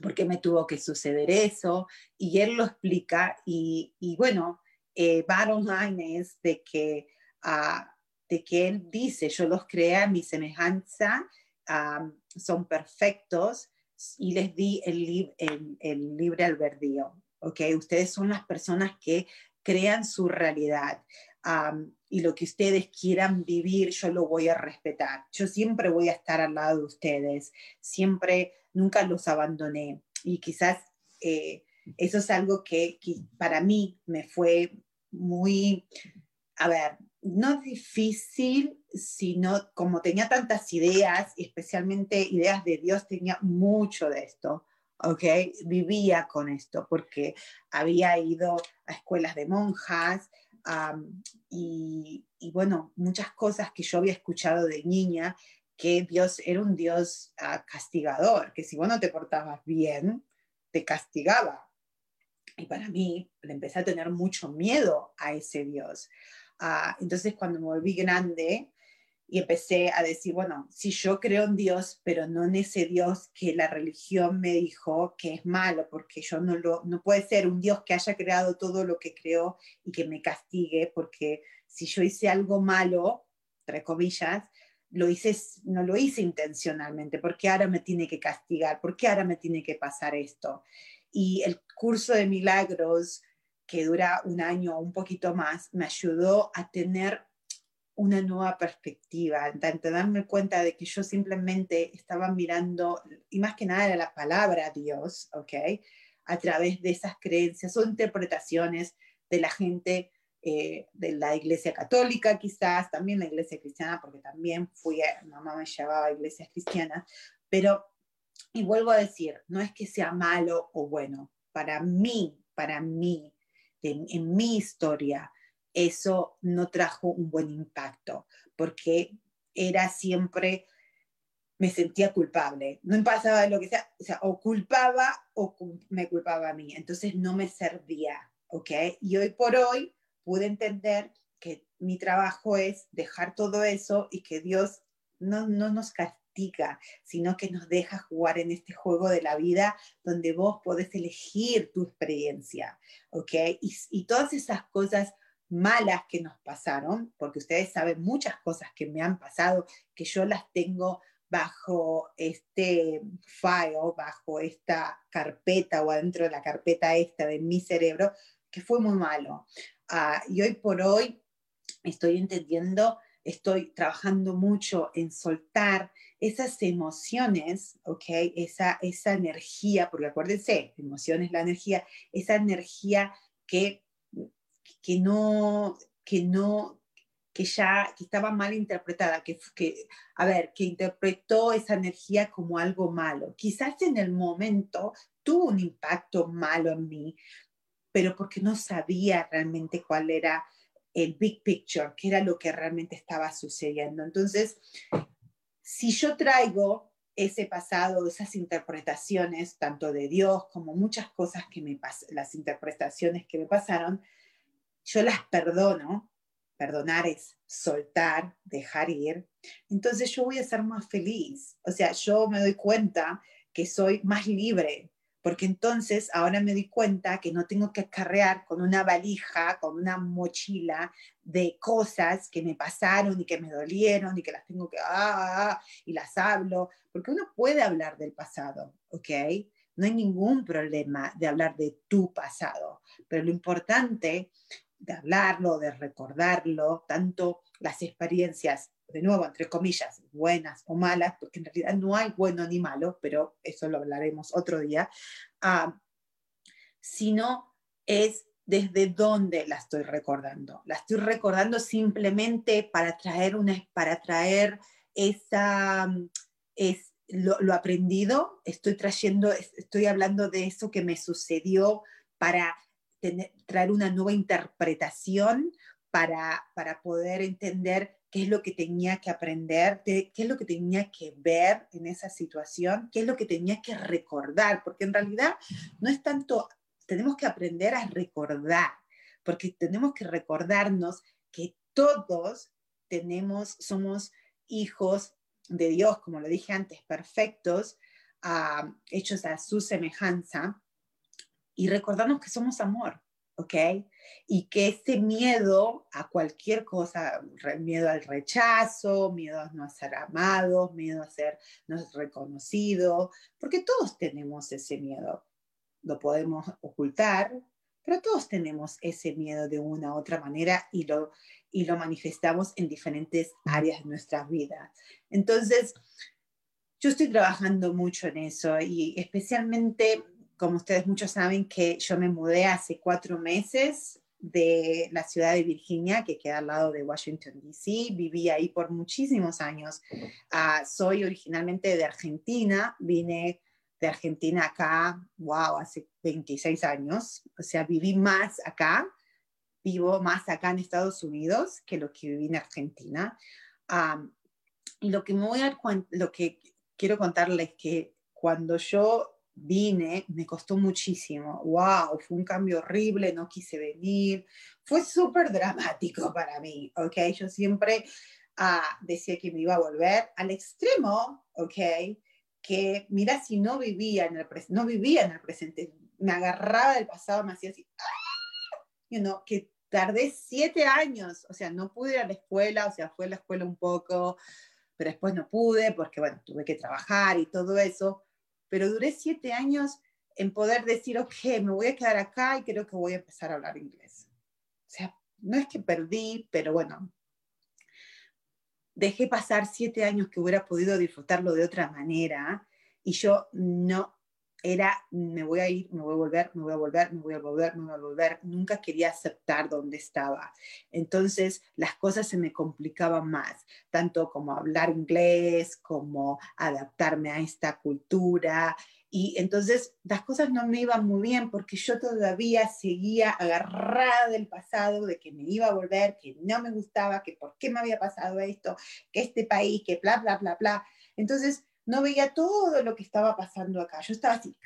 [SPEAKER 1] ¿Por qué me tuvo que suceder eso? Y él lo explica y, bueno, eh, bottom line es de que, ah, de que él dice, yo los creé a mi semejanza, son perfectos y les di el, el, libre albedrío, ¿ok? Ustedes son las personas que crean su realidad. y lo que ustedes quieran vivir, yo lo voy a respetar. Yo siempre voy a estar al lado de ustedes, siempre nunca los abandoné. Y quizás eh, eso es algo que, para mí me fue muy, a ver, no difícil, sino como tenía tantas ideas, especialmente ideas de Dios, tenía mucho de esto. ¿ok? Vivía con esto porque había ido a escuelas de monjas y, y, bueno, muchas cosas que yo había escuchado de niña que Dios era un Dios ah, castigador, que si vos no te portabas bien, te castigaba. Y para mí le empecé a tener mucho miedo a ese Dios. Ah, entonces cuando me volví grande y empecé a decir, bueno, si yo creo en Dios, pero no en ese Dios que la religión me dijo que es malo, porque yo no lo, no puede ser un Dios que haya creado todo lo que creó y que me castigue, porque si yo hice algo malo, entre comillas, lo hice, no lo hice intencionalmente, porque ahora me tiene que castigar, porque ahora me tiene que pasar esto. Y el curso de milagros, que dura un año o un poquito más, me ayudó a tener una nueva perspectiva, a darme cuenta de que yo simplemente estaba mirando, y más que nada era la palabra Dios, ¿ok? A través de esas creencias o interpretaciones de la gente eh, de la iglesia católica quizás, también la iglesia cristiana, porque también fui, mamá me llevaba a iglesias cristianas, pero, y vuelvo a decir, no es que sea malo o bueno, para mí, para mí, en mi historia, eso no trajo un buen impacto, porque era siempre, me sentía culpable, no pasaba lo que sea, o sea, o culpaba o me culpaba a mí, entonces no me servía, ¿ok? Y hoy por hoy pude entender que mi trabajo es dejar todo eso y que Dios no, no nos castiga, sino que nos deja jugar en este juego de la vida donde vos podés elegir tu experiencia, ¿ok? Y, y todas esas cosas malas que nos pasaron, porque ustedes saben muchas cosas que me han pasado, que yo las tengo bajo este file, bajo esta carpeta o adentro de la carpeta esta de mi cerebro, que fue muy malo. Ah, y hoy por hoy estoy entendiendo, estoy trabajando mucho en soltar esas emociones, ¿ok? Esa, esa energía, porque acuérdense, emociones, la energía, esa energía que que no, que no, que ya que estaba mal interpretada, que, que, a ver, que interpretó esa energía como algo malo. Quizás en el momento tuvo un impacto malo en mí, pero porque no sabía realmente cuál era el big picture, qué era lo que realmente estaba sucediendo. Entonces, si yo traigo ese pasado, esas interpretaciones, tanto de Dios como muchas cosas que me pasaron, las interpretaciones que me pasaron, yo las perdono, perdonar es soltar, dejar ir, entonces yo voy a ser más feliz. O sea, yo me doy cuenta que soy más libre, porque entonces ahora me doy cuenta que no tengo que carrear con una valija, con una mochila de cosas que me pasaron y que me dolieron y que las tengo que, ah, ah y las hablo, porque uno puede hablar del pasado, ¿ok? No hay ningún problema de hablar de tu pasado, pero lo importante de hablarlo, de recordarlo, tanto las experiencias, de nuevo, entre comillas, buenas o malas, porque en realidad no hay bueno ni malo, pero eso lo hablaremos otro día, ah, sino es desde dónde la estoy recordando. La estoy recordando simplemente para traer, una, para traer esa, es, lo, aprendido, estoy trayendo, estoy hablando de eso que me sucedió para traer una nueva interpretación para, para poder entender qué es lo que tenía que aprender, qué es lo que tenía que ver en esa situación, qué es lo que tenía que recordar, porque en realidad no es tanto, tenemos que aprender a recordar, porque tenemos que recordarnos que todos tenemos, somos hijos de Dios, como lo dije antes, perfectos, ah, hechos a su semejanza, y recordarnos que somos amor, ¿ok? Y que ese miedo a cualquier cosa, miedo al rechazo, miedo a no ser amados, miedo a ser no reconocido, porque todos tenemos ese miedo. Lo podemos ocultar, pero todos tenemos ese miedo de una u otra manera y lo, y lo manifestamos en diferentes áreas de nuestra vida. Entonces, yo estoy trabajando mucho en eso y especialmente como ustedes muchos saben, que yo me mudé hace cuatro meses de la ciudad de Virginia, que queda al lado de Washington, D.C. Viví ahí por muchísimos años. Ah, soy originalmente de Argentina, vine de Argentina acá, wow, hace 26 años. O sea, viví más acá, vivo más acá en Estados Unidos que lo que viví en Argentina. y lo que, me voy a, lo que quiero contarles es que cuando yo vine, me costó muchísimo. ¡Wow! Fue un cambio horrible, no quise venir. Fue súper dramático [laughs] para mí, ¿ok? Yo siempre ah, decía que me iba a volver al extremo, ¿ok? Que mira, si no vivía en el, no vivía en el presente, me agarraba del pasado, me hacía así, ¡ah! you know, que tardé siete años, o sea, no pude ir a la escuela, o sea, fue a la escuela un poco, pero después no pude porque, bueno, tuve que trabajar y todo eso, pero duré siete años en poder decir, ok, me voy a quedar acá y creo que voy a empezar a hablar inglés. O sea, no es que perdí, pero bueno, dejé pasar siete años que hubiera podido disfrutarlo de otra manera y yo no era, me voy a ir, me voy a volver, me voy a volver, me voy a volver, me voy a volver. Nunca quería aceptar dónde estaba. Entonces las cosas se me complicaban más, tanto como hablar inglés, como adaptarme a esta cultura. Y entonces las cosas no me iban muy bien porque yo todavía seguía agarrada del pasado, de que me iba a volver, que no me gustaba, que por qué me había pasado esto, que este país, que bla, bla, bla, bla. Entonces no veía todo lo que estaba pasando acá. Yo estaba así,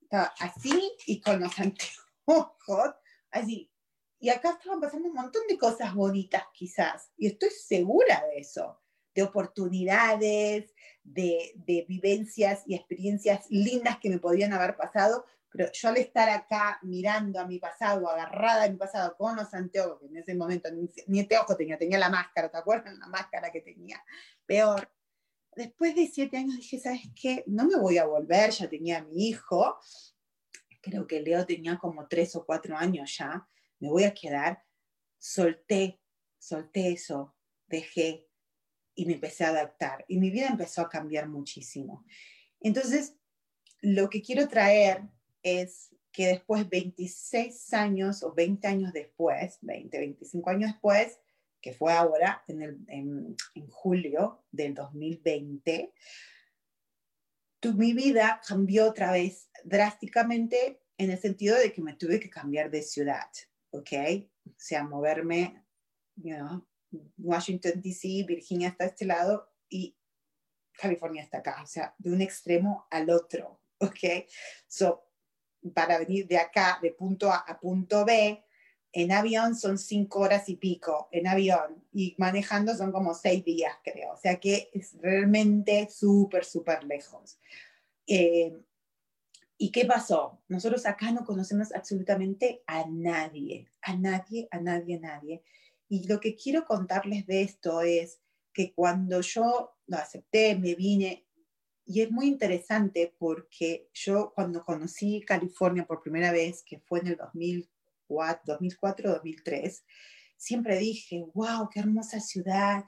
[SPEAKER 1] estaba así y con los [laughs] anteojos, así. Y acá estaban pasando un montón de cosas bonitas quizás, y estoy segura de eso, de oportunidades, de, de vivencias y experiencias lindas que me podían haber pasado, pero yo al estar acá mirando a mi pasado, agarrada a mi pasado con los anteojos, que en ese momento ni, ni anteojos tenía, tenía la máscara, ¿te acuerdas? La máscara que tenía, peor después de siete años dije, ¿sabes qué? No me voy a volver, ya tenía a mi hijo, creo que Leo tenía como tres o cuatro años ya, me voy a quedar, solté, solté eso, dejé y me empecé a adaptar y mi vida empezó a cambiar muchísimo. Entonces, lo que quiero traer es que después, 26 años o 20 años después, 20, 25 años después, que fue ahora, en, el, en, julio del 2020, tu, mi vida cambió otra vez drásticamente en el sentido de que me tuve que cambiar de ciudad, ¿ok? O sea, moverme, you know, Washington, D.C., Virginia está a este lado y California está acá, o sea, de un extremo al otro, ¿ok? So, para venir de acá, de punto A a punto B, en avión son cinco horas y pico, en avión, y manejando son como seis días, creo. O sea que es realmente súper, súper lejos. Eh, ¿Y qué pasó? Nosotros acá no conocemos absolutamente a nadie, a nadie, a nadie, a nadie. Y lo que quiero contarles de esto es que cuando yo lo acepté, me vine, y es muy interesante porque yo cuando conocí California por primera vez, que fue en el 2000, 2004-2003, siempre dije, wow, qué hermosa ciudad,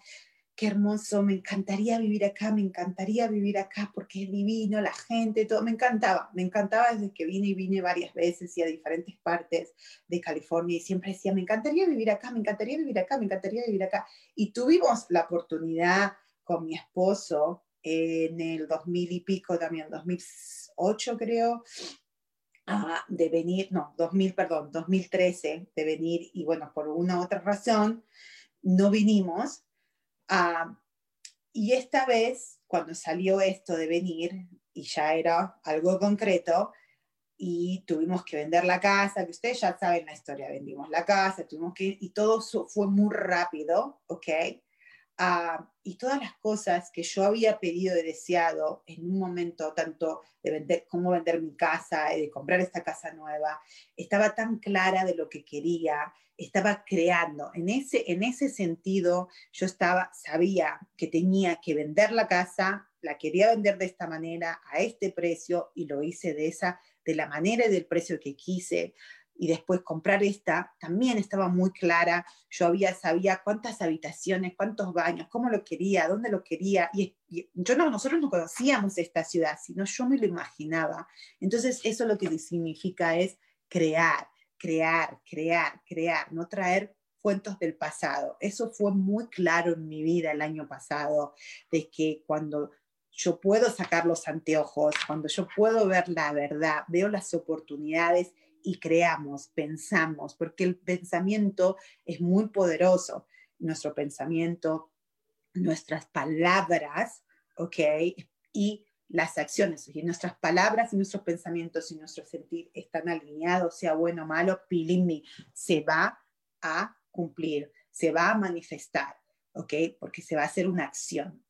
[SPEAKER 1] qué hermoso, me encantaría vivir acá, me encantaría vivir acá porque es divino, la gente, todo, me encantaba, me encantaba desde que vine y vine varias veces y a diferentes partes de California y siempre decía, me encantaría vivir acá, me encantaría vivir acá, me encantaría vivir acá. Y tuvimos la oportunidad con mi esposo en el 2000 y pico también, 2008 creo, de venir, no, 2000, perdón, 2013, de venir y bueno, por una otra razón, no vinimos. y esta vez, cuando salió esto de venir, y ya era algo concreto, y tuvimos que vender la casa, que ustedes ya saben la historia, vendimos la casa, tuvimos que, y todo fue muy rápido, ¿ok? Y todas las cosas que yo había pedido y deseado en un momento, tanto de vender, cómo vender mi casa, de comprar esta casa nueva, estaba tan clara de lo que quería, estaba creando. En ese, en ese sentido, yo estaba, sabía que tenía que vender la casa, la quería vender de esta manera, a este precio, y lo hice de esa, de la manera y del precio que quise y después comprar esta, también estaba muy clara. Yo había, sabía cuántas habitaciones, cuántos baños, cómo lo quería, dónde lo quería. Y, yo no, nosotros no conocíamos esta ciudad, sino yo me lo imaginaba. Entonces, eso lo que significa es crear, crear, crear, crear, no traer cuentos del pasado. Eso fue muy claro en mi vida el año pasado, de que cuando yo puedo sacar los anteojos, cuando yo puedo ver la verdad, veo las oportunidades y creamos, pensamos, porque el pensamiento es muy poderoso. Nuestro pensamiento, nuestras palabras, ¿ok? Y las acciones, y nuestras palabras y nuestros pensamientos y nuestro sentir están alineados, sea bueno o malo, believe se va a cumplir, se va a manifestar, ¿ok? Porque se va a hacer una acción.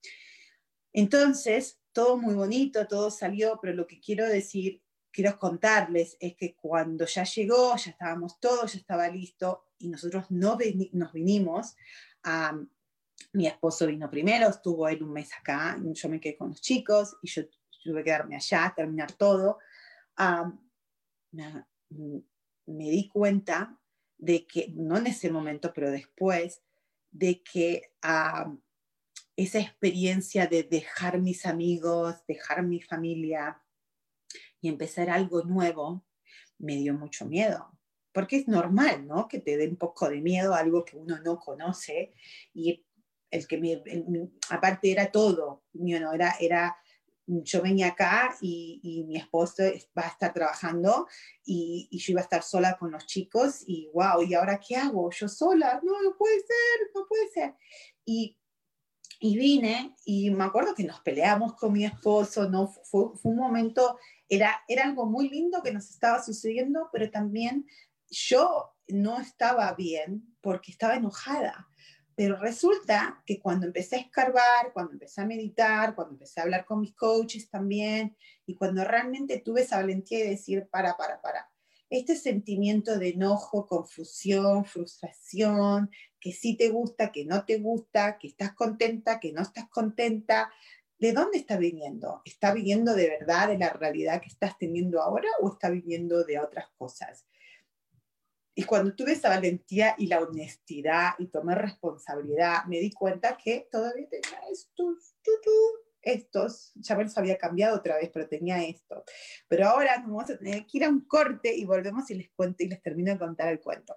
[SPEAKER 1] Entonces, todo muy bonito, todo salió, pero lo que quiero decir quiero contarles es que cuando ya llegó, ya estábamos todos, ya estaba listo, y nosotros no nos vinimos a... Mi esposo vino primero, estuvo él un mes acá, yo me quedé con los chicos y yo tuve que quedarme allá, terminar todo. me, di cuenta de que, no en ese momento, pero después, de que esa experiencia de dejar mis amigos, dejar mi familia y empezar algo nuevo, me dio mucho miedo. Porque es normal, ¿no? Que te dé un poco de miedo algo que uno no conoce. Y el que me, aparte era todo, ¿no? era, era yo venía acá y, mi esposo va a estar trabajando y, yo iba a estar sola con los chicos y wow, ¿y ahora qué hago? Yo sola, no, no puede ser, no puede ser. Y, y vine y me acuerdo que nos peleamos con mi esposo, ¿no? Fue, fue un momento, era, era algo muy lindo que nos estaba sucediendo, pero también yo no estaba bien porque estaba enojada pero resulta que cuando empecé a escarbar, cuando empecé a meditar, cuando empecé a hablar con mis coaches también, y cuando realmente tuve esa valentía de decir, para, para, para, este sentimiento de enojo, confusión, frustración, que sí te gusta, que no te gusta, que estás contenta, que no estás contenta, ¿de dónde está viniendo? ¿Está viniendo de verdad de la realidad que estás teniendo ahora o está viniendo de otras cosas? Y cuando tuve esa valentía y la honestidad y tomé responsabilidad, me di cuenta que todavía tenía estos, estos, ya me los había cambiado otra vez, pero tenía esto. Pero ahora vamos a tener que ir a un corte y volvemos y les cuento y les termino de contar el cuento.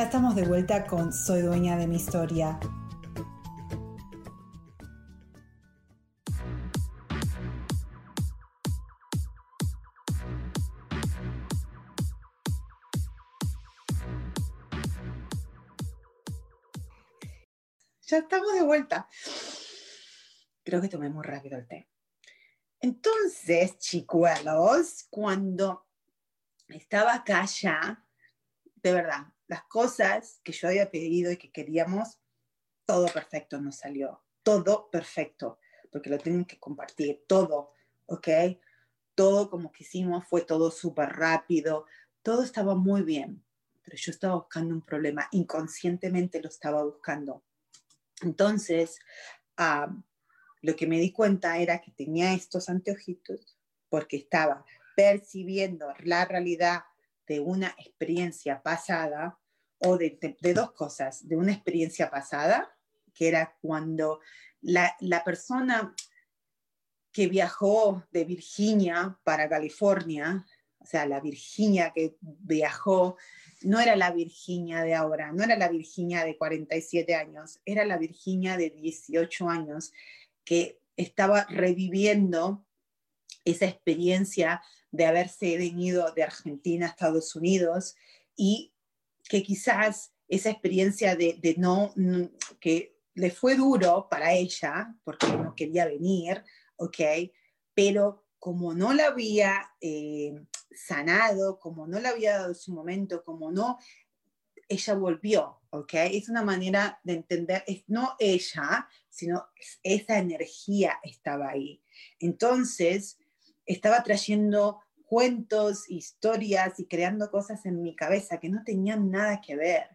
[SPEAKER 1] Ya estamos de vuelta con Soy dueña de mi historia. Ya estamos de vuelta. Creo que tomé muy rápido el té. Entonces, chicuelos, cuando estaba acá ya, de verdad, las cosas que yo había pedido y que queríamos, todo perfecto nos salió, todo perfecto, porque lo tengo que compartir, todo, ¿ok? Todo como que hicimos fue todo súper rápido, todo estaba muy bien, pero yo estaba buscando un problema, inconscientemente lo estaba buscando. Entonces, lo que me di cuenta era que tenía estos anteojitos porque estaba percibiendo la realidad de una experiencia pasada o de, dos cosas, de una experiencia pasada, que era cuando la, la persona que viajó de Virginia para California, o sea, la Virginia que viajó, no era la Virginia de ahora, no era la Virginia de 47 años, era la Virginia de 18 años que estaba reviviendo esa experiencia de haberse venido de Argentina a Estados Unidos y que quizás esa experiencia de, no, que le fue duro para ella, porque no quería venir, ¿ok? Pero como no la había eh, sanado, como no la había dado su momento, como no, ella volvió, ¿ok? Es una manera de entender, es no ella, sino esa energía estaba ahí. Entonces, estaba trayendo cuentos, historias y creando cosas en mi cabeza que no tenían nada que ver.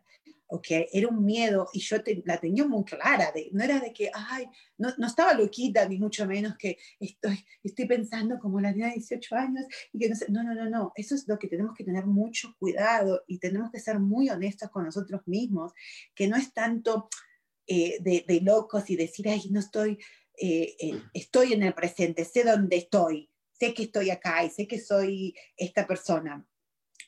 [SPEAKER 1] Okay, era un miedo y yo la tenía muy clara, de, no era de que, ay, no, no, estaba loquita, ni mucho menos que estoy, estoy pensando como la niña de 18 años y que no sé, no, no, no, no, eso es lo que tenemos que tener mucho cuidado y tenemos que ser muy honestos con nosotros mismos, que no es tanto eh, de, de, locos y decir, ay, no estoy, eh, estoy en el presente, sé dónde estoy, sé que estoy acá y sé que soy esta persona,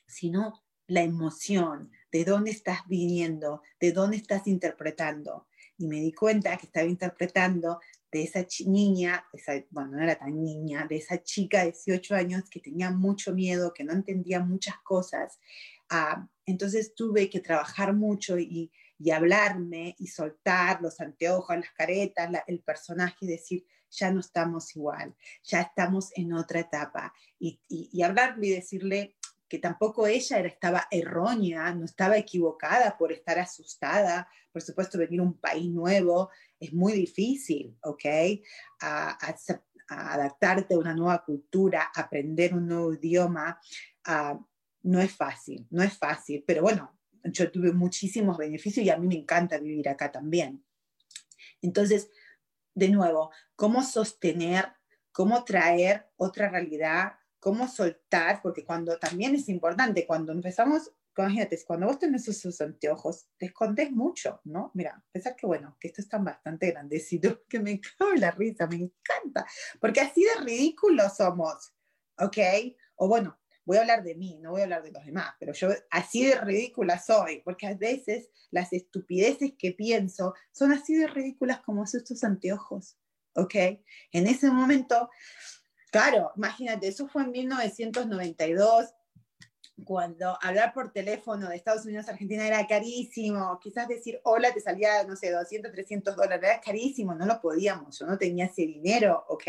[SPEAKER 1] sino la emoción, de dónde estás viniendo, de dónde estás interpretando. Y me di cuenta que estaba interpretando de esa niña, bueno, no era tan niña, de esa chica de 18 años que tenía mucho miedo, que no entendía muchas cosas. Ah, entonces tuve que trabajar mucho y, hablarme y soltar los anteojos, las caretas, el personaje y decir, ya no estamos igual, ya estamos en otra etapa. Y, y, hablarle y decirle que tampoco ella era, estaba errónea, no estaba equivocada por estar asustada. Por supuesto, venir a un país nuevo es muy difícil, ¿ok? A, adaptarte a una nueva cultura, aprender un nuevo idioma, no es fácil, no es fácil, pero bueno, yo tuve muchísimos beneficios y a mí me encanta vivir acá también. Entonces, de nuevo, cómo sostener, cómo traer otra realidad, cómo soltar, porque cuando también es importante, cuando empezamos, imagínate, cuando vos tenés esos anteojos, te escondes mucho, ¿no? Mira, pensar que bueno, que estos están bastante grandecitos, [laughs] que me cago la risa, me encanta, porque así de ridículos somos, ¿ok? O bueno, voy a hablar de mí, no voy a hablar de los demás, pero yo así de ridícula soy, porque a veces las estupideces que pienso son así de ridículas como estos anteojos, ¿ok? En ese momento, claro, imagínate, eso fue en 1992, cuando hablar por teléfono de Estados Unidos a Argentina era carísimo, quizás decir hola te salía, no sé, 200, 300 dólares, era carísimo, no lo podíamos, yo no tenía ese dinero, ¿ok?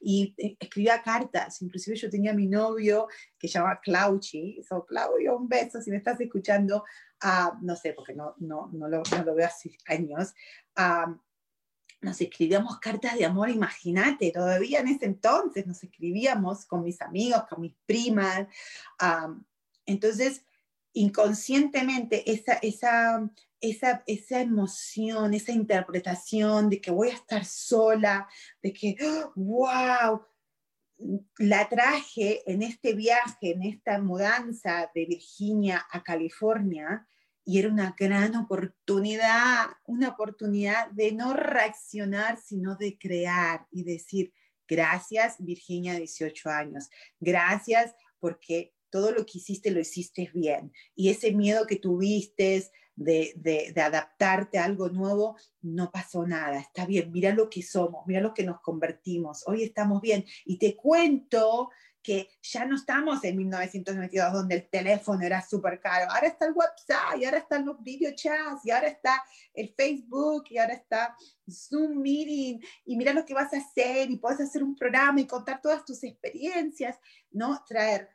[SPEAKER 1] Y eh, escribía cartas, inclusive yo tenía a mi novio que se llama Clauchi, so Claudio, un beso si me estás escuchando, uh, no sé, porque no, no, no, lo, no lo veo hace años, uh, nos escribíamos cartas de amor, imagínate, todavía en ese entonces nos escribíamos con mis amigos, con mis primas. Entonces, inconscientemente, esa, esa, esa, esa emoción, esa interpretación de que voy a estar sola, de que, wow, la traje en este viaje, en esta mudanza de Virginia a California, y era una gran oportunidad, una oportunidad de no reaccionar, sino de crear y decir, gracias Virginia, 18 años, gracias porque todo lo que hiciste lo hiciste bien. Y ese miedo que tuviste de, adaptarte a algo nuevo, no pasó nada. Está bien, mira lo que somos, mira lo que nos convertimos. Hoy estamos bien. Y te cuento que ya no estamos en 1992 donde el teléfono era súper caro. Ahora está el WhatsApp y ahora están los video chats y ahora está el Facebook y ahora está Zoom Meeting y mira lo que vas a hacer y puedes hacer un programa y contar todas tus experiencias, ¿no? Traer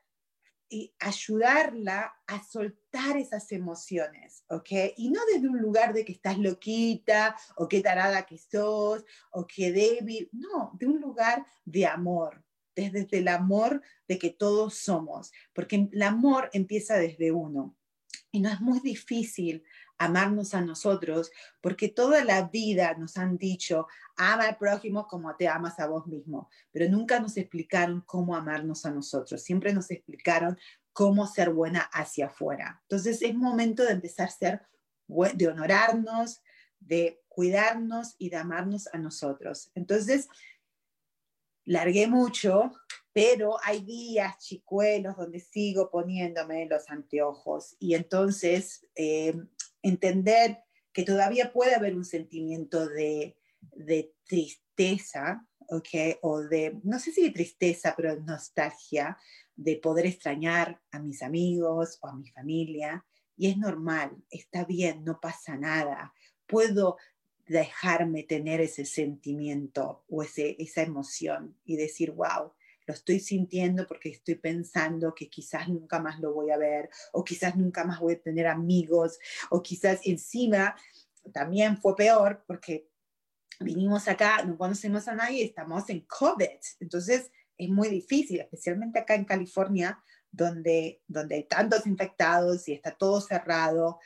[SPEAKER 1] y ayudarla a soltar esas emociones, ¿ok? Y no desde un lugar de que estás loquita o qué tarada que sos o qué débil, no, de un lugar de amor, desde el amor de que todos somos, porque el amor empieza desde uno. Y no es muy difícil amarnos a nosotros, porque toda la vida nos han dicho, ama al prójimo como te amas a vos mismo, pero nunca nos explicaron cómo amarnos a nosotros, siempre nos explicaron cómo ser buena hacia afuera. Entonces es momento de empezar a ser, de honorarnos, de cuidarnos y de amarnos a nosotros. Entonces, largué mucho, pero hay días chicuelos donde sigo poniéndome los anteojos y entonces eh, entender que todavía puede haber un sentimiento de, de tristeza, ¿ok? O de, no sé si de tristeza, pero nostalgia, de poder extrañar a mis amigos o a mi familia. Y es normal, está bien, no pasa nada. Puedo dejarme tener ese sentimiento o ese, esa emoción y decir, wow, lo estoy sintiendo porque estoy pensando que quizás nunca más lo voy a ver o quizás nunca más voy a tener amigos o quizás encima también fue peor porque vinimos acá, no conocemos a nadie, estamos en COVID. Entonces es muy difícil, especialmente acá en California, donde, donde hay tantos infectados y está todo cerrado,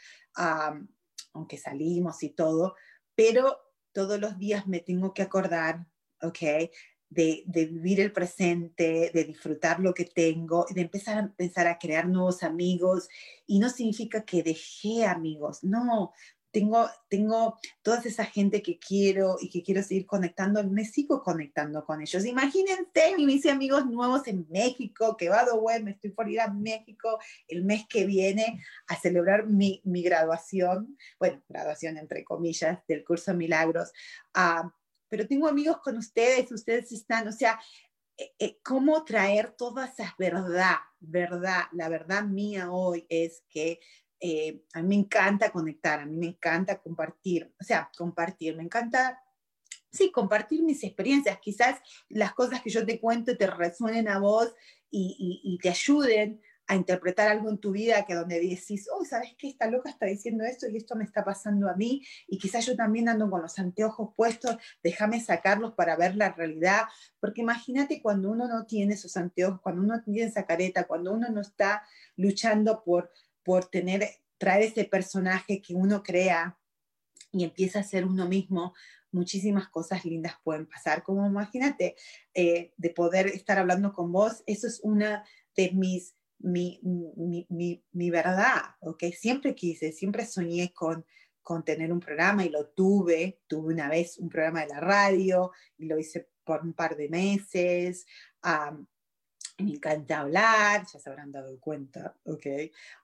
[SPEAKER 1] aunque salimos y todo, pero todos los días me tengo que acordar, ¿ok? De, vivir el presente, de disfrutar lo que tengo, de empezar a pensar a crear nuevos amigos. Y no significa que dejé amigos, no, tengo, tengo toda esa gente que quiero y que quiero seguir conectando, me sigo conectando con ellos. Imagínense, me hice amigos nuevos en México, que va web, me estoy por ir a México el mes que viene a celebrar mi, mi graduación, bueno, graduación entre comillas, del curso Milagros. Uh, pero tengo amigos con ustedes, ustedes están, o sea, eh, eh, cómo traer toda esa verdad, verdad, la verdad mía hoy es que eh, a mí me encanta conectar, a mí me encanta compartir, o sea, compartir, me encanta, sí, compartir mis experiencias, quizás las cosas que yo te cuento te resuenen a vos y, te ayuden a interpretar algo en tu vida que donde decís, oh, ¿sabes qué? Esta loca está diciendo esto y esto me está pasando a mí y quizás yo también ando con los anteojos puestos, déjame sacarlos para ver la realidad, porque imagínate cuando uno no tiene esos anteojos, cuando uno tiene esa careta, cuando uno no está luchando por por tener, traer ese personaje que uno crea y empieza a ser uno mismo, muchísimas cosas lindas pueden pasar. Como imagínate, eh, de poder estar hablando con vos, eso es una de mis, mi, mi, mi, mi verdad, ¿ok? Siempre quise, siempre soñé con, con tener un programa y lo tuve. Tuve una vez un programa de la radio y lo hice por un par de meses me encanta hablar, ya se habrán dado cuenta, ¿ok?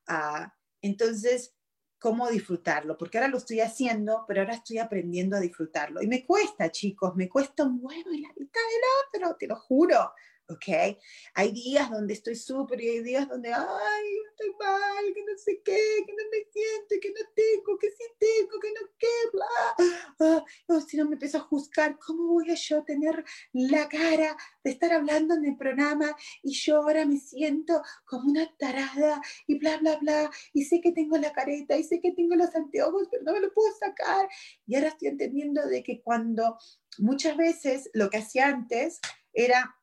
[SPEAKER 1] Uh, entonces, ¿cómo disfrutarlo? Porque ahora lo estoy haciendo, pero ahora estoy aprendiendo a disfrutarlo. Y me cuesta, chicos, me cuesta un huevo y la mitad del otro, te lo juro. ¿Ok? Hay días donde estoy súper y hay días donde, ay, estoy mal, que no sé qué, que no me siento, que no tengo, que sí tengo, que no qué, bla. Ah, o si no me empiezo a juzgar, ¿cómo voy a yo tener la cara de estar hablando en el programa y yo ahora me siento como una tarada y bla, bla, bla, y sé que tengo la careta y sé que tengo los anteojos, pero no me lo puedo sacar. Y ahora estoy entendiendo de que cuando muchas veces lo que hacía antes era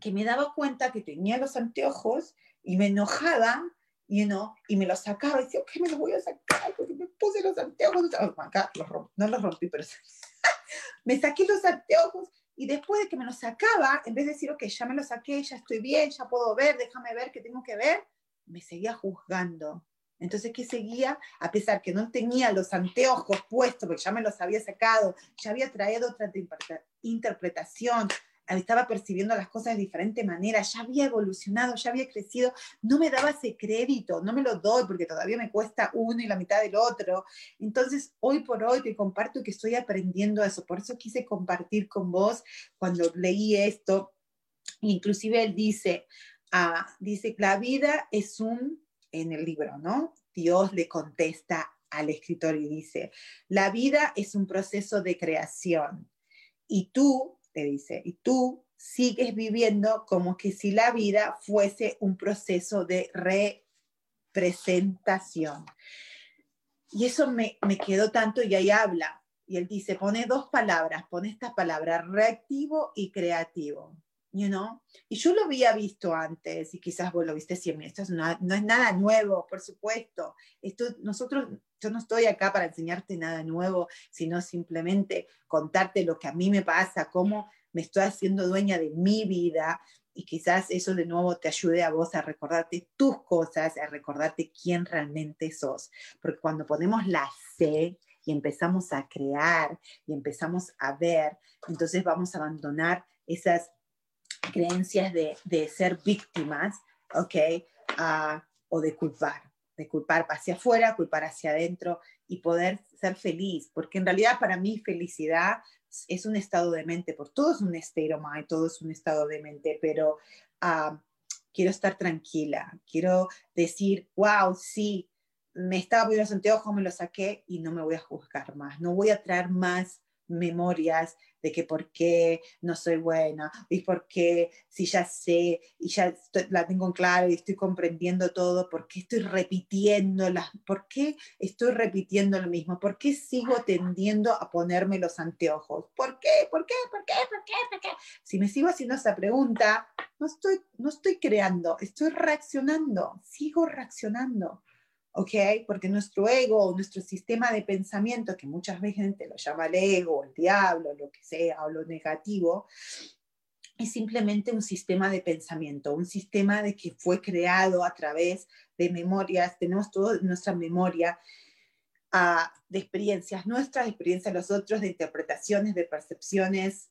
[SPEAKER 1] que me daba cuenta que tenía los anteojos y me enojaba, you know, y me los sacaba y decía, ok, me los voy a sacar porque me puse los anteojos. acá no los rompí, pero [laughs] me saqué los anteojos y después de que me los sacaba, en vez de decir, ok, ya me los saqué, ya estoy bien, ya puedo ver, déjame ver qué tengo que ver, me seguía juzgando. Entonces, ¿qué seguía? A pesar que no tenía los anteojos puestos, porque ya me los había sacado, ya había traído otra interpretación, estaba percibiendo las cosas de diferente manera, ya había evolucionado, ya había crecido, no me daba ese crédito, no me lo doy porque todavía me cuesta uno y la mitad del otro. Entonces, hoy por hoy te comparto que estoy aprendiendo eso, por eso quise compartir con vos cuando leí esto. Inclusive él dice, ah, dice, la vida es un, en el libro, ¿no? Dios le contesta al escritor y dice, la vida es un proceso de creación y tú te dice, y tú sigues viviendo como que si la vida fuese un proceso de representación. Y eso me, me quedó tanto y ahí habla. Y él dice, pone dos palabras, pone estas palabras, reactivo y creativo. You know? Y yo lo había visto antes y quizás vos lo viste siempre. Esto no, no es nada nuevo, por supuesto. Esto, nosotros yo no estoy acá para enseñarte nada nuevo, sino simplemente contarte lo que a mí me pasa, cómo me estoy haciendo dueña de mi vida y quizás eso de nuevo te ayude a vos a recordarte tus cosas, a recordarte quién realmente sos. Porque cuando ponemos la C y empezamos a crear y empezamos a ver, entonces vamos a abandonar esas creencias de, ser víctimas, ¿ok? Ah, o de culpar, culpar hacia afuera, culpar hacia adentro y poder ser feliz, porque en realidad para mí felicidad es un estado de mente, por todo es un state of mind, todo es un estado de mente, pero ah, quiero estar tranquila, quiero decir, wow, sí, me estaba poniendo los anteojos, me lo saqué y no me voy a juzgar más, no voy a traer más memorias de que por qué no soy buena y por qué si ya sé y ya la tengo en claro y estoy comprendiendo todo, por qué estoy repitiendo las, por qué estoy repitiendo lo mismo, por qué sigo tendiendo a ponerme los anteojos, por qué, por qué, por qué, por qué, por qué. Si me sigo haciendo esa pregunta, no estoy, no estoy creando, estoy reaccionando, sigo reaccionando. ¿Ok? Porque nuestro ego, nuestro sistema de pensamiento, que muchas veces te lo llama el ego, el diablo, lo que sea, o lo negativo, es simplemente un sistema de pensamiento, un sistema de que fue creado a través de memorias, tenemos toda nuestra memoria uh, de experiencias nuestras, experiencias los otros, de interpretaciones, de percepciones,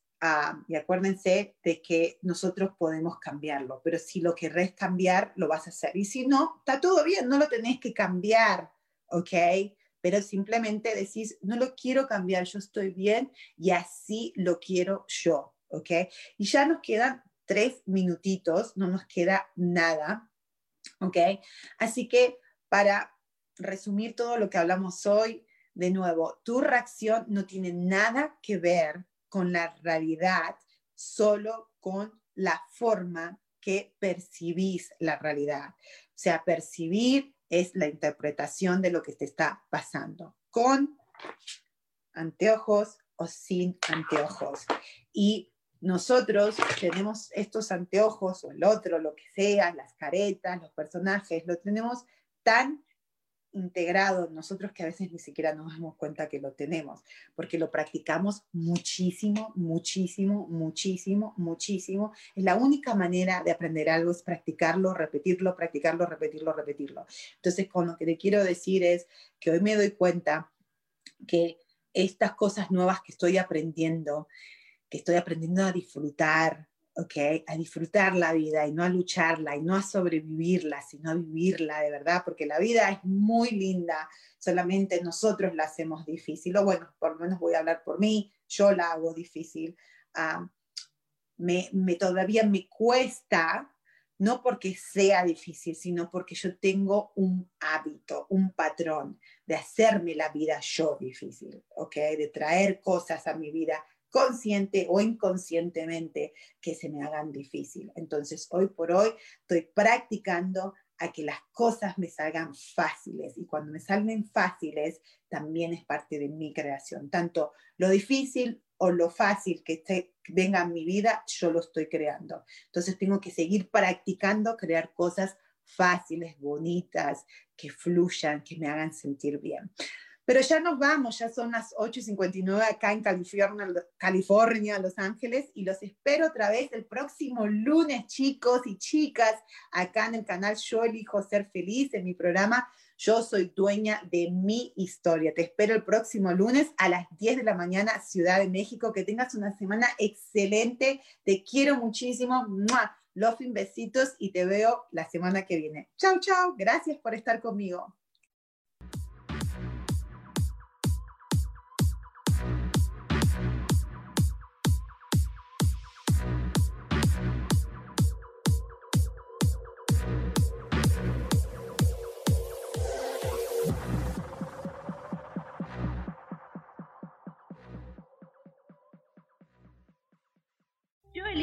[SPEAKER 1] y acuérdense de que nosotros podemos cambiarlo, pero si lo querés cambiar, lo vas a hacer. Y si no, está todo bien, no lo tenés que cambiar, ¿ok? Pero simplemente decís, no lo quiero cambiar, yo estoy bien y así lo quiero yo, ¿ok? Y ya nos quedan tres minutitos, no nos queda nada, ¿ok? Así que para resumir todo lo que hablamos hoy, de nuevo, tu reacción no tiene nada que ver con la realidad, solo con la forma que percibís la realidad. O sea, percibir es la interpretación de lo que te está pasando, con anteojos o sin anteojos. Y nosotros tenemos estos anteojos o el otro, lo que sea, las caretas, los personajes, lo tenemos tan integrado nosotros que a veces ni siquiera nos damos cuenta que lo tenemos, porque lo practicamos muchísimo, muchísimo, muchísimo, muchísimo. Es la única manera de aprender algo es practicarlo, repetirlo, practicarlo, repetirlo, repetirlo. Entonces, con lo que te quiero decir es que hoy me doy cuenta que estas cosas nuevas que estoy aprendiendo, que estoy aprendiendo a disfrutar, A disfrutar la vida y no a lucharla y no a sobrevivirla, sino a vivirla de verdad, porque la vida es muy linda, solamente nosotros la hacemos difícil, o bueno, por lo menos voy a hablar por mí, yo la hago difícil. Ah, me, me, todavía me cuesta, no porque sea difícil, sino porque yo tengo un hábito, un patrón de hacerme la vida yo difícil, ¿ok? De traer cosas a mi vida consciente o inconscientemente que se me hagan difícil. Entonces, hoy por hoy estoy practicando a que las cosas me salgan fáciles y cuando me salen fáciles también es parte de mi creación. Tanto lo difícil o lo fácil que venga en mi vida, yo lo estoy creando. Entonces tengo que seguir practicando, crear cosas fáciles, bonitas, que fluyan, que me hagan sentir bien. Pero ya nos vamos, ya son las 8.59 acá en California, California, Los Ángeles, y los espero otra vez el próximo lunes, chicos y chicas, acá en el canal Yo elijo ser feliz, en mi programa Yo soy dueña de mi historia. Te espero el próximo lunes a las 10 de la mañana, Ciudad de México. Que tengas una semana excelente. Te quiero muchísimo. Love, besitos y te veo la semana que viene. Chao, chao. Gracias por estar conmigo.